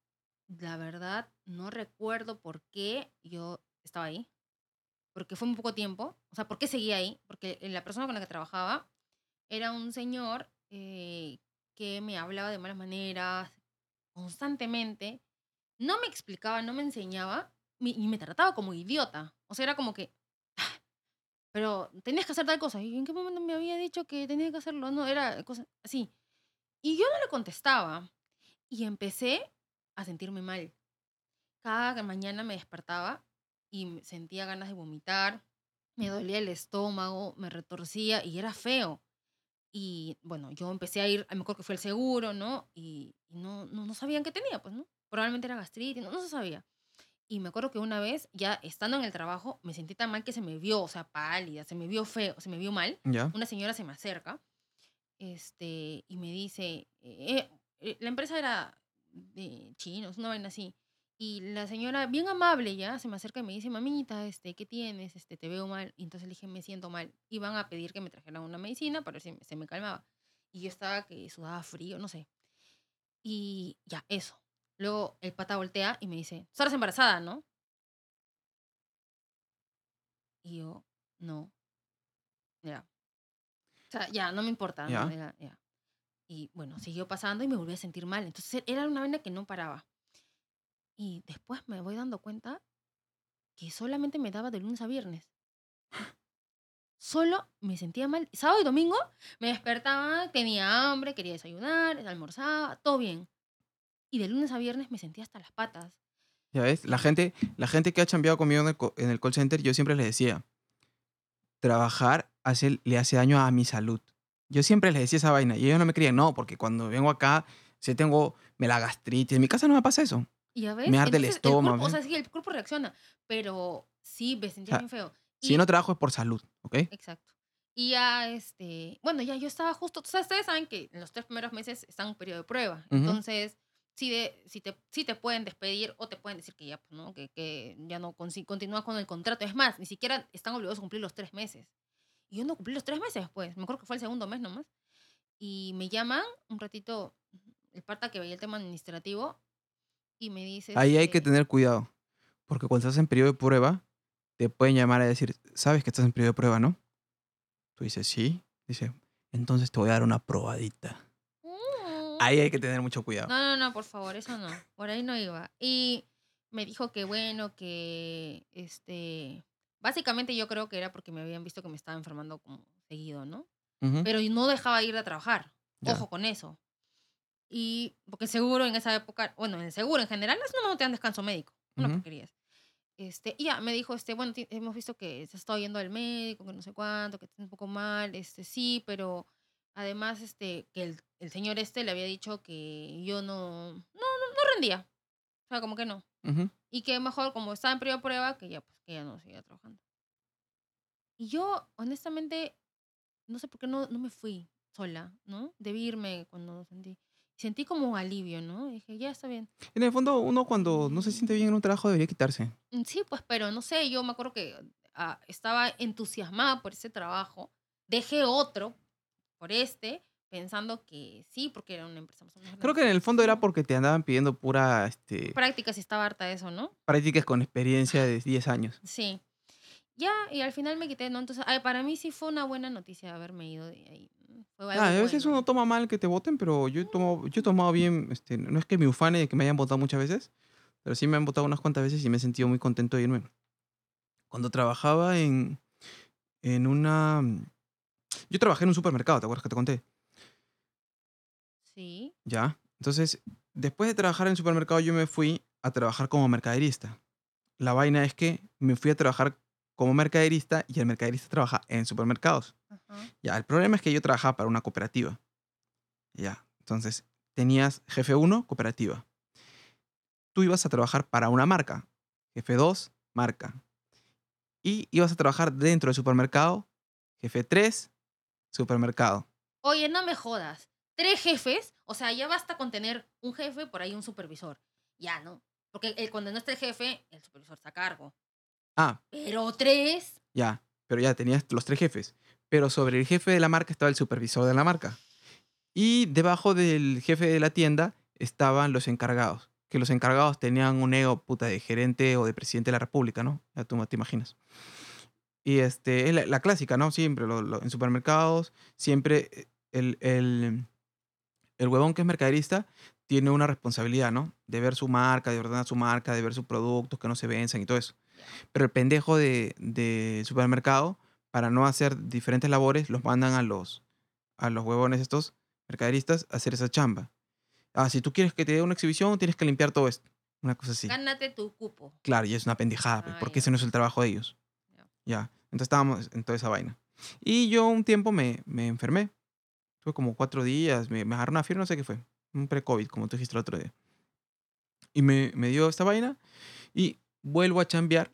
la verdad no recuerdo por qué yo estaba ahí. Porque fue muy poco tiempo. O sea, ¿por qué seguía ahí? Porque la persona con la que trabajaba era un señor eh, que me hablaba de malas maneras constantemente. No me explicaba, no me enseñaba y me trataba como idiota. O sea, era como que, "Ah, pero tenías que hacer tal cosa. ¿Y en qué momento me había dicho que tenía que hacerlo? No, era cosa así. Y yo no le contestaba. Y empecé a sentirme mal. Cada mañana me despertaba y sentía ganas de vomitar, me dolía el estómago, me retorcía y era feo. Y bueno, yo empecé a ir, me acuerdo que fue el seguro, ¿no? Y, y no, no, no sabían qué tenía, pues, ¿no? Probablemente era gastritis, no, no se sabía. Y me acuerdo que una vez, ya estando en el trabajo, me sentí tan mal que se me vio, o sea, pálida, se me vio feo, se me vio mal ¿Ya? una señora se me acerca este, y me dice, eh, eh, la empresa era de chinos, una vaina así, Y la señora, bien amable ya, se me acerca y me dice, mamita, este, ¿qué tienes? Este, te veo mal. Y entonces le dije, me siento mal. Iban a pedir que me trajeran una medicina para ver si se me calmaba. Y yo estaba que sudaba frío, no sé. Y ya, eso. Luego el pata voltea y me dice, ¿estás embarazada, no? Y yo, no. Ya. O sea, ya, no me importa. ¿no? Ya. Era- ya. Y bueno, siguió pasando y me volví a sentir mal. Entonces era una vena que no paraba. Y después me voy dando cuenta que solamente me daba de lunes a viernes. Solo me sentía mal. Sábado y domingo me despertaba, tenía hambre, quería desayunar, almorzaba, todo bien. Y de lunes a viernes me sentía hasta las patas. Ya ves, la gente, la gente que ha chambeado conmigo en el, en el call center, yo siempre les decía, trabajar hace, le hace daño a mi salud. Yo siempre les decía esa vaina y ellos no me creían, no, porque cuando vengo acá, si tengo, me la gastritis, en mi casa no me pasa eso. Y ya ves, Me arde el Entonces, estómago, cuerpo, o sea, sí, el cuerpo reacciona, pero sí, me sentía sea, bien feo. Si Y- no trabajo es por salud, ¿ok? Exacto. Y ya, este, bueno, ya yo estaba justo, o sea, ustedes saben que en los tres primeros meses están en un periodo de prueba. Ujú. Entonces, sí, de, si, te, sí te pueden despedir o te pueden decir que ya, pues, ¿no? Que, que ya no consi- continúas con el contrato. Es más, ni siquiera están obligados a cumplir los tres meses. Y yo no cumplí los tres meses después. Me acuerdo que fue el segundo mes nomás. Y me llaman un ratito, el parta que veía el tema administrativo, y me dice... Ahí hay que tener cuidado, porque cuando estás en periodo de prueba, te pueden llamar a decir, sabes que estás en periodo de prueba, ¿no? Tú dices, sí. Dice, entonces te voy a dar una probadita. "Mm". Ahí hay que tener mucho cuidado. No, no, no, por favor, eso no. Por ahí no iba. Y me dijo que bueno, que este. Básicamente yo creo que era porque me habían visto que me estaba enfermando como seguido, ¿no? Ujú. Pero no dejaba ir a trabajar. Ya. Ojo con eso. Y porque seguro en esa época, bueno, en seguro en general, no, no te dan descanso médico. Una Ujú. porquería. Este, y ya me dijo, este, bueno, hemos visto que se ha estado yendo al médico, que no sé cuánto, que está un poco mal, este, sí, pero además, este, que el, el señor este le había dicho que yo no, no, no, no rendía. O sea, como que no. Ujú. Y que mejor, como estaba en periodo de prueba, que ya, pues, que ya no seguía trabajando. Y yo, honestamente, no sé por qué no, no me fui sola, ¿no? Debí irme cuando sentí. Sentí como alivio, ¿no? Y dije, ya está bien. En el fondo, uno cuando no se siente bien en un trabajo debería quitarse. Mm, Sí, pues, pero no sé, yo me acuerdo que ah, estaba entusiasmada por ese trabajo. Dejé otro por este, pensando que sí, porque era una empresa más o menos Creo que en el fondo era porque te andaban pidiendo pura este, Prácticas y estaba harta de eso, ¿no? prácticas con experiencia de 10 años. Sí. Ya, y al final me quité, ¿no? Entonces, ay, para mí sí fue una buena noticia haberme ido de ahí. ¿No? Fue algo Ah, a veces bueno. uno toma mal que te voten, pero yo he tomado, yo he tomado bien, este, no es que me ufane de que me hayan votado muchas veces, pero sí me han votado unas cuantas veces y me he sentido muy contento de irme. Cuando trabajaba en, en una... Yo trabajé en un supermercado, ¿te acuerdas que te conté? Sí. Ya. Entonces, después de trabajar en supermercado, yo me fui a trabajar como mercaderista. La vaina es que me fui a trabajar como mercaderista y el mercaderista trabaja en supermercados. Ajá. Ya, el problema es que yo trabajaba para una cooperativa. Ya, entonces tenías jefe 1, cooperativa. Tú ibas a trabajar para una marca. Jefe 2, marca. Y ibas a trabajar dentro del supermercado. Jefe 3, supermercado. Oye, no me jodas. Tres jefes, o sea, ya basta con tener un jefe, por ahí un supervisor. Ya, ¿no? Porque eh, cuando no está el jefe, el supervisor está a cargo. Ah, Pero tres. ya, pero ya tenías los tres jefes. Pero sobre el jefe de la marca estaba el supervisor de la marca. Y debajo del jefe de la tienda estaban los encargados. Que los encargados tenían un ego puta de gerente o de presidente de la república, ¿no? Ya tú te imaginas. Y este, es la, la clásica, ¿no? Siempre, lo- lo- en supermercados, siempre eh, el, el, el huevón que es mercaderista tiene una responsabilidad, ¿no? De ver su marca, de ordenar su marca, de ver sus productos que no se venzan y todo eso. Pero el pendejo de, de supermercado, para no hacer diferentes labores, los mandan a los, a los huevones estos mercaderistas a hacer esa chamba. Ah, si tú quieres que te dé una exhibición, tienes que limpiar todo esto. Una cosa así. Gánate tu cupo. Claro, y es una pendejada, pues, Ah, porque ya. ese no es el trabajo de ellos. Ya. Ya. Entonces estábamos en toda esa vaina. Y yo un tiempo me, me enfermé. Tuve como cuatro días, me, me agarró una fiebre, no sé qué fue. Un pre-COVID, como tú dijiste el otro día. Y me, me dio esta vaina y vuelvo a chambear.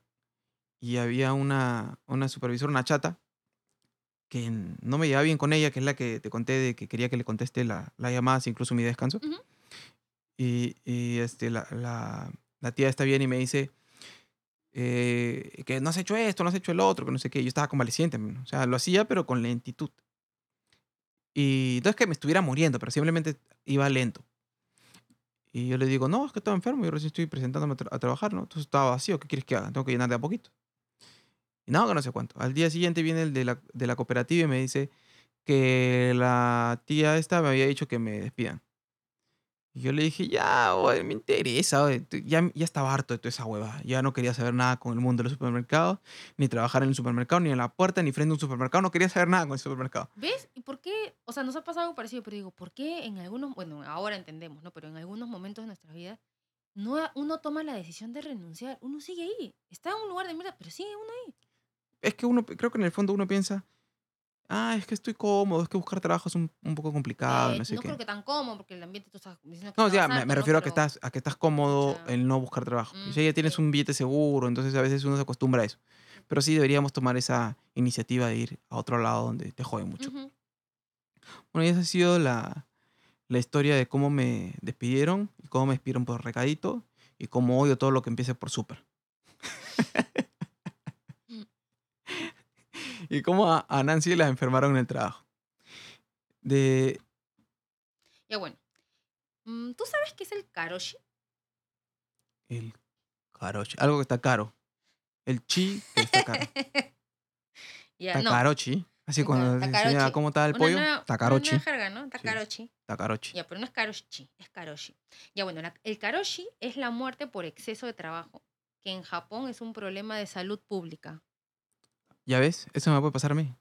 Y había una, una supervisora, una chata, que no me llevaba bien con ella, que es la que te conté de que quería que le conteste la, la llamada, incluso mi descanso. Ujú. Y, y, este, la, la, la tía está bien y me dice eh, que no has hecho esto, no has hecho el otro, que no sé qué. Yo estaba convaleciente, o sea, lo hacía pero con lentitud. Y no es que me estuviera muriendo, pero simplemente iba lento. Y yo le digo, no, es que estaba enfermo, yo recién estoy presentándome a, tra- a trabajar, ¿no? Entonces estaba vacío, ¿qué quieres que haga? Tengo que llenar de a poquito. Y no, que no sé cuánto. Al día siguiente viene el de la, de la cooperativa y me dice que la tía esta me había dicho que me despidan. Y yo le dije, ya, oye, me interesa, oye, ya, ya estaba harto de toda esa hueva. Ya no quería saber nada con el mundo de los supermercados, ni trabajar en el supermercado, ni en la puerta, ni frente a un supermercado. No quería saber nada con el supermercado. ¿Ves? ¿Y por qué? O sea, nos ha pasado algo parecido, pero digo, ¿por qué en algunos, bueno, ahora entendemos, ¿no? Pero en algunos momentos de nuestra vida, no, uno toma la decisión de renunciar. Uno sigue ahí. Está en un lugar de mierda, pero sigue uno ahí. Es que uno, creo que en el fondo uno piensa, ah, es que estoy cómodo, es que buscar trabajo es un, un poco complicado, Eh, no sé qué. creo que tan cómodo, porque el ambiente tú estás diciendo que No, estabas ya, me, me harto, ¿no? refiero a que Pero- estás, a que estás cómodo Pucha. en no buscar trabajo. Mm, y si ya tienes sí. un billete seguro, entonces a veces uno se acostumbra a eso. Pero sí deberíamos tomar esa iniciativa de ir a otro lado donde te joden mucho. Ujú. Bueno, y esa ha sido la, la historia de cómo me despidieron y cómo me despidieron por recadito y cómo odio todo lo que empiece por súper. y cómo a, a Nancy la enfermaron en el trabajo. De, Ya bueno. Mm, ¿Tú sabes qué es el karoshi? El carochi. Algo que está caro. El chi que está caro. Ya, Está no. carochi. Así cuando Takarochi. enseña cómo está el Una pollo. nueva- una ¿no? Takarochi. Ya, pero no es karoshi, es karoshi. Ya, bueno, la- el karoshi es la muerte por exceso de trabajo, que en Japón es un problema de salud pública. ¿Ya ves? Eso me puede pasar a mí.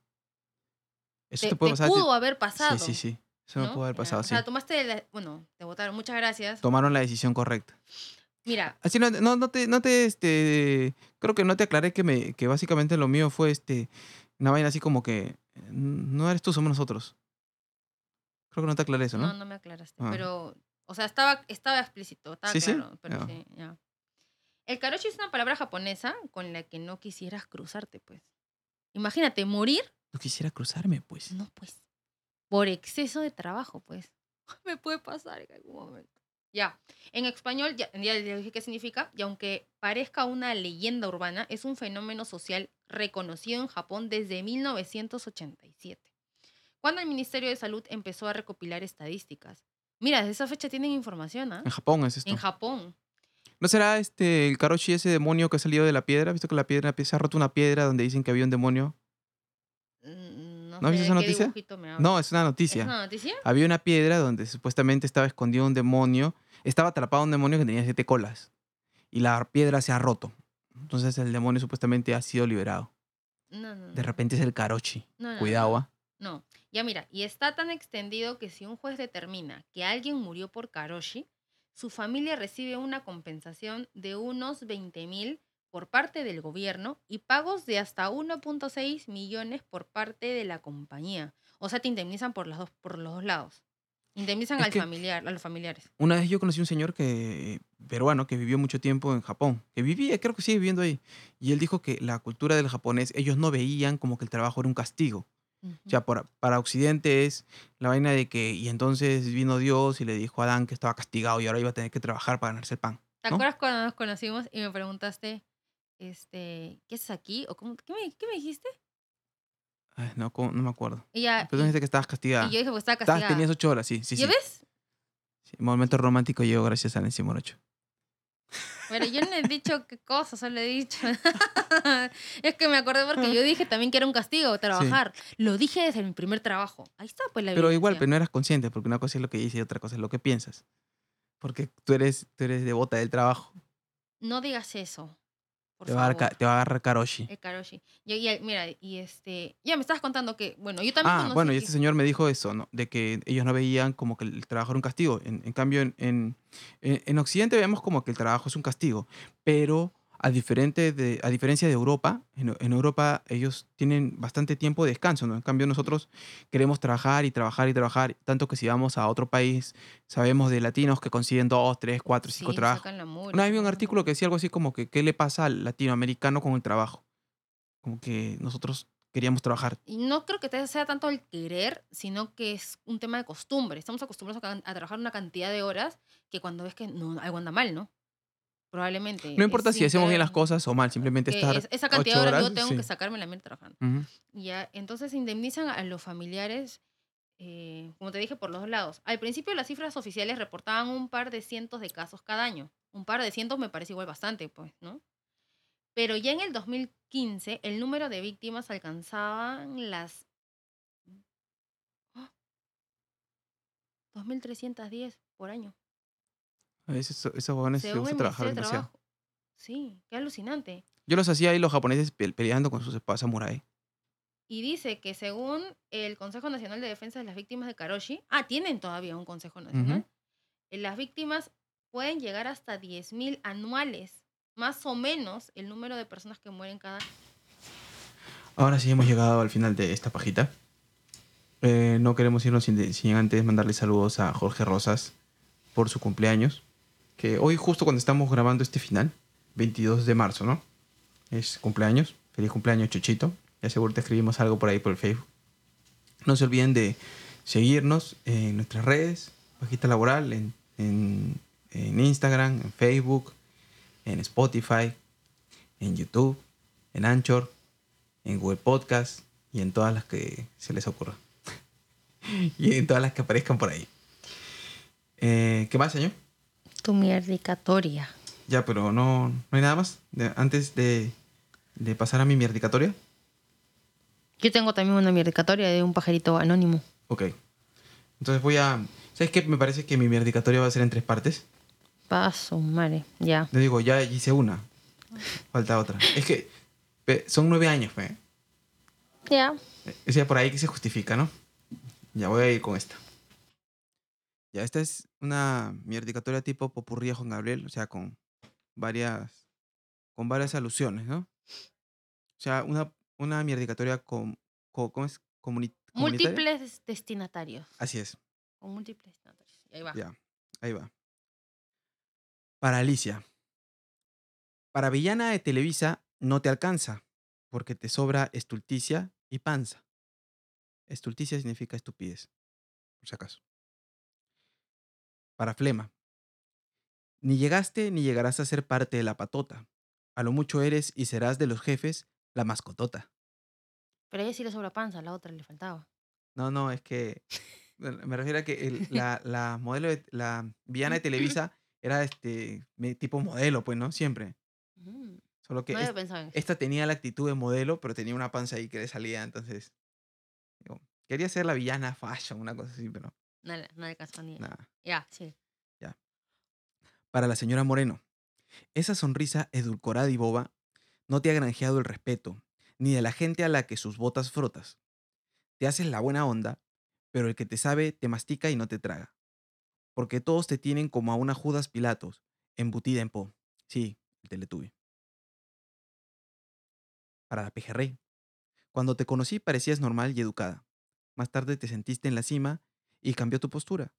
Eso Te, te, puede te pasar pudo haber pasado. Sí, sí, sí. Eso me ¿no? puede haber Ya, pasado, O sí. sea, tomaste, la- bueno, te votaron. Muchas gracias. Tomaron la decisión correcta. Mira, Así no, no, no te, no te, este, creo que no te aclaré que me, que básicamente lo mío fue, este, una vaina así como que, no eres tú, somos nosotros. Creo que no te aclaré eso, no, ¿no? no me aclaraste. Ah. Pero, o sea, estaba, estaba explícito, estaba ¿Sí, sí? claro. Pero Ya. sí, ya. El karoshi es una palabra japonesa con la que no quisieras cruzarte, pues. Imagínate, morir No quisiera cruzarme, pues. No, pues. Por exceso de trabajo, pues. Me puede pasar en algún momento. Ya. En español, ya, ya les dije qué significa. Y aunque parezca una leyenda urbana, es un fenómeno social reconocido en Japón desde 1987. Cuando el Ministerio de Salud empezó a recopilar estadísticas. Mira, desde esa fecha tienen información, ¿ah? En Japón es esto. En Japón. ¿No será este el Karoshi ese demonio que ha salido de la piedra? ¿Has visto que la piedra se ha roto una piedra donde dicen que había un demonio? Mm, No, ¿No de esa noticia? No, es una ¿Es noticia. una noticia? Había una piedra donde supuestamente estaba escondido un demonio. Estaba atrapado un demonio que tenía siete colas. Y la piedra se ha roto. Entonces el demonio supuestamente ha sido liberado. No, no. De repente es el no, Cuidado. ¿ah? No, ya mira, y está tan extendido que si un juez determina que alguien murió por Karoshi, su familia recibe una compensación de unos 20 mil por parte del gobierno y pagos de hasta 1.6 millones por parte de la compañía. O sea, te indemnizan por, las dos, por los dos lados. Indemnizan Es al familiar, a los familiares. Una vez yo conocí un señor que, peruano que vivió mucho tiempo en Japón, que vivía, creo que sigue viviendo ahí, y él dijo que la cultura del japonés, ellos no veían como que el trabajo era un castigo. O sea, por- para Occidente es la vaina de que, y entonces vino Dios y le dijo a Adán que estaba castigado y ahora iba a tener que trabajar para ganarse el pan. ¿Te acuerdas cuando nos conocimos y me preguntaste, este, ¿qué es aquí? ¿O cómo, ¿qué, me, qué me dijiste? Ay, no, ¿cómo? no me acuerdo. Y, ya, Pero tú y- dijiste que estabas castigada. y yo dije, pues estaba Estabas- castigada. tenías ocho horas, sí, sí, sí. ¿Ya ves? Sí, Momento romántico llegó gracias a Nancy Morocho. Pero yo no he dicho qué cosa, solo he dicho. es que me acordé porque yo dije también que era un castigo trabajar. Lo dije desde mi primer trabajo. Ahí está, pues la Pero igual, pero no eras consciente, porque una cosa es lo que dices y otra cosa es lo que piensas. Porque tú eres, tú eres devota del trabajo. No digas eso. Por Te va, a te va a agarrar Karoshi. El Karoshi. Y, y- mira, y este. Ya me estabas contando que. Bueno, yo también. Ah, bueno, y que- este señor me dijo eso, ¿no? De que ellos no veían como que el trabajo era un castigo. En, en cambio, en, en, en- en Occidente vemos como que el trabajo es un castigo. Pero a, diferente de, a diferencia de Europa, en, en Europa ellos tienen bastante tiempo de descanso, ¿no? En cambio, nosotros queremos trabajar y trabajar y trabajar. Tanto que si vamos a otro país, sabemos de latinos que consiguen dos, tres, cuatro, cinco Sí, trabajos. Una vez vi un artículo que decía algo así como que qué le pasa al latinoamericano con el trabajo. Como que nosotros queríamos trabajar. Y no creo que sea tanto el querer, sino que es un tema de costumbre. Estamos acostumbrados a, a trabajar una cantidad de horas que cuando ves que no, algo anda mal, ¿no? Probablemente. No importa si hacemos bien las cosas o mal, simplemente estar es- esa cantidad de horas horas, yo tengo sí. que sacarme la mierda trabajando. Ya, entonces indemnizan a los familiares, eh, como te dije, por los dos lados. Al principio las cifras oficiales reportaban un par de cientos de casos cada año. Un par de cientos me parece igual bastante, pues, ¿no? Pero ya en el 2015 el número de víctimas alcanzaban las... ¡Ah! 2.310 por año. A veces eso- esos jóvenes se gusta trabajar demasiado. Trabajo. Sí, qué alucinante. Yo los hacía ahí los japoneses pe- peleando con sus espadas samurai. Y dice que según el Consejo Nacional de Defensa de las Víctimas de Karoshi, ah, tienen todavía un Consejo Nacional, eh, las víctimas pueden llegar hasta 10.000 anuales, más o menos el número de personas que mueren cada Ahora sí hemos llegado al final de esta pajita. Eh, no queremos irnos sin, sin antes mandarle saludos a Jorge Rosas por su cumpleaños. Que hoy, justo cuando estamos grabando este final, 22 de marzo, ¿no? Es cumpleaños. Feliz cumpleaños, Chuchito. Ya seguro te escribimos algo por ahí por el Facebook. No se olviden de seguirnos en nuestras redes, Pajita Laboral, en, en- en Instagram, en Facebook, en Spotify, en YouTube, en Anchor, en Google Podcast y en todas las que se les ocurra. y en todas las que aparezcan por ahí. Eh, ¿Qué más, señor? Tu mierdicatoria. Ya, pero no, no hay nada más. De- antes de, de pasar a mi mierdicatoria. Yo tengo también una mierdicatoria de un pajarito anónimo. Ok. Entonces voy a... ¿Sabes qué? Me parece que mi mierdicatoria va a ser en tres partes. Paso, madre. Ya. Le digo, ya hice una. Falta otra. Es que son nueve años, pe. Ya. O sea, por ahí que se justifica, ¿no? Ya voy a ir con esta. Ya, esta es una mierdicatoria tipo popurrí a Juan Gabriel, o sea, con varias, con varias alusiones, ¿no? O sea, una, una mierdicatoria con, con- ¿cómo es? Comuni-. Múltiples destinatarios. Así es, Con múltiples destinatarios. Y ahí va. ya, ahí va. Para Alicia. Para villana de Televisa no te alcanza, porque te sobra estulticia y panza. Estulticia significa estupidez, por si acaso. Para Flema. Ni llegaste ni llegarás a ser parte de la patota. A lo mucho eres y serás de los jefes la mascotota. Pero ella sí le sobra panza, a la otra le faltaba. No, no, es que me refiero a que el- la, la modelo de, la villana de Televisa era este tipo modelo, pues, ¿no? Siempre. Mm, Solo que no es- esta tenía la actitud de modelo, pero tenía una panza ahí que le salía, entonces. digo, quería ser la villana fashion, una cosa así, pero Nada, no alcanzó ni. nada. Ya, sí. Para la señora Moreno, esa sonrisa edulcorada y boba no te ha granjeado el respeto, ni de la gente a la que sus botas frotas. Te haces la buena onda, pero el que te sabe te mastica y no te traga. Porque todos te tienen como a una Judas Pilatos, embutida en po. Sí, el teletuve. Para la pejerrey. Cuando te conocí parecías normal y educada. Más tarde te sentiste en la cima y cambió tu postura.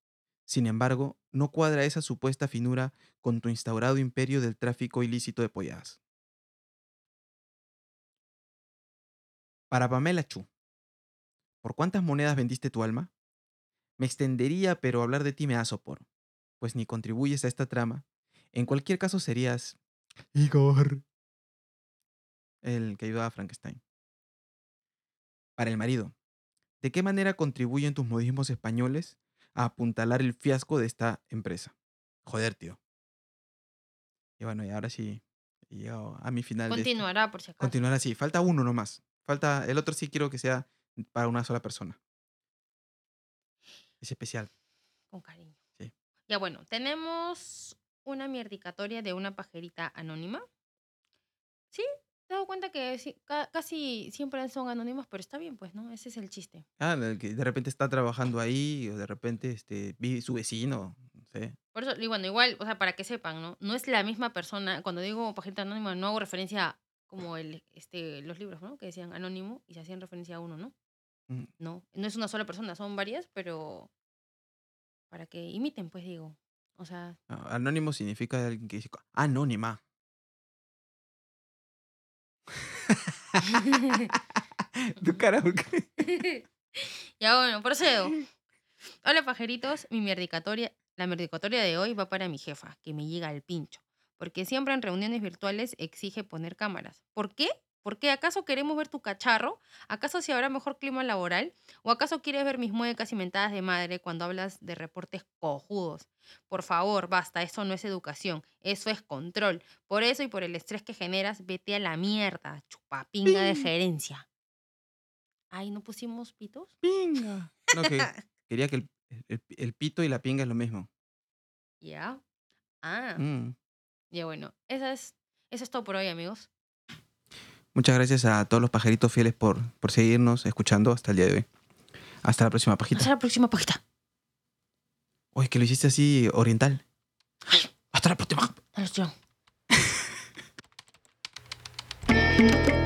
Sin embargo, no cuadra esa supuesta finura con tu instaurado imperio del tráfico ilícito de polladas. Para Pamela Chu. ¿Por cuántas monedas vendiste tu alma? Me extendería, pero hablar de ti me da sopor, pues ni contribuyes a esta trama. En cualquier caso serías Igor, el que ayudaba a Frankenstein. Para el marido. ¿De qué manera contribuyen tus modismos españoles a apuntalar el fiasco de esta empresa? Joder, tío. Y bueno, y ahora sí he llegado a mi final. de este- Continuará, por si acaso. Continuar así. Falta uno nomás. Falta el otro sí quiero que sea para una sola persona. Es especial. Con cariño. Sí. Ya bueno, tenemos una mierdicatoria de una pajerita anónima. Sí, te has dado cuenta que sí, ca- casi siempre son anónimos, pero está bien, pues, ¿no? Ese es el chiste. Ah, el que de repente está trabajando ahí o de repente este, vive su vecino. No sé. Por eso, y bueno, igual, o sea, para que sepan, ¿no? No es la misma persona. Cuando digo pajerita anónima, no hago referencia como el, este, los libros, ¿no? Que decían anónimo y se hacían referencia a uno, ¿no? Mm, No, no es una sola persona, son varias, pero para que imiten, pues digo. O sea, ah, Anónimo significa alguien que dice. Anónima. tu cara, ya bueno, procedo. Hola pajeritos, mi mierdicatoria, la mierdicatoria de hoy va para mi jefa, que me llega al pincho. porque siempre en reuniones virtuales exige poner cámaras. ¿Por qué? ¿Por qué? ¿Acaso queremos ver tu cacharro? ¿Acaso si habrá mejor clima laboral? ¿O acaso quieres ver mis muecas y mentadas de madre cuando hablas de reportes cojudos? Por favor, basta, eso no es educación, eso es control. Por eso y por el estrés que generas, vete a la mierda, chupapinga de gerencia. Ay, ¿no pusimos pitos? Pinga. No, que quería que el, el- el pito y la pinga es lo mismo. Ya. Ah, Mm. ya bueno. Esa es, eso es todo por hoy, amigos. Muchas gracias a todos los pajaritos fieles por, por seguirnos escuchando hasta el día de hoy. Hasta la próxima pajita. Hasta la próxima pajita. Oye, que lo hiciste así oriental. Hasta la próxima. Hasta la próxima.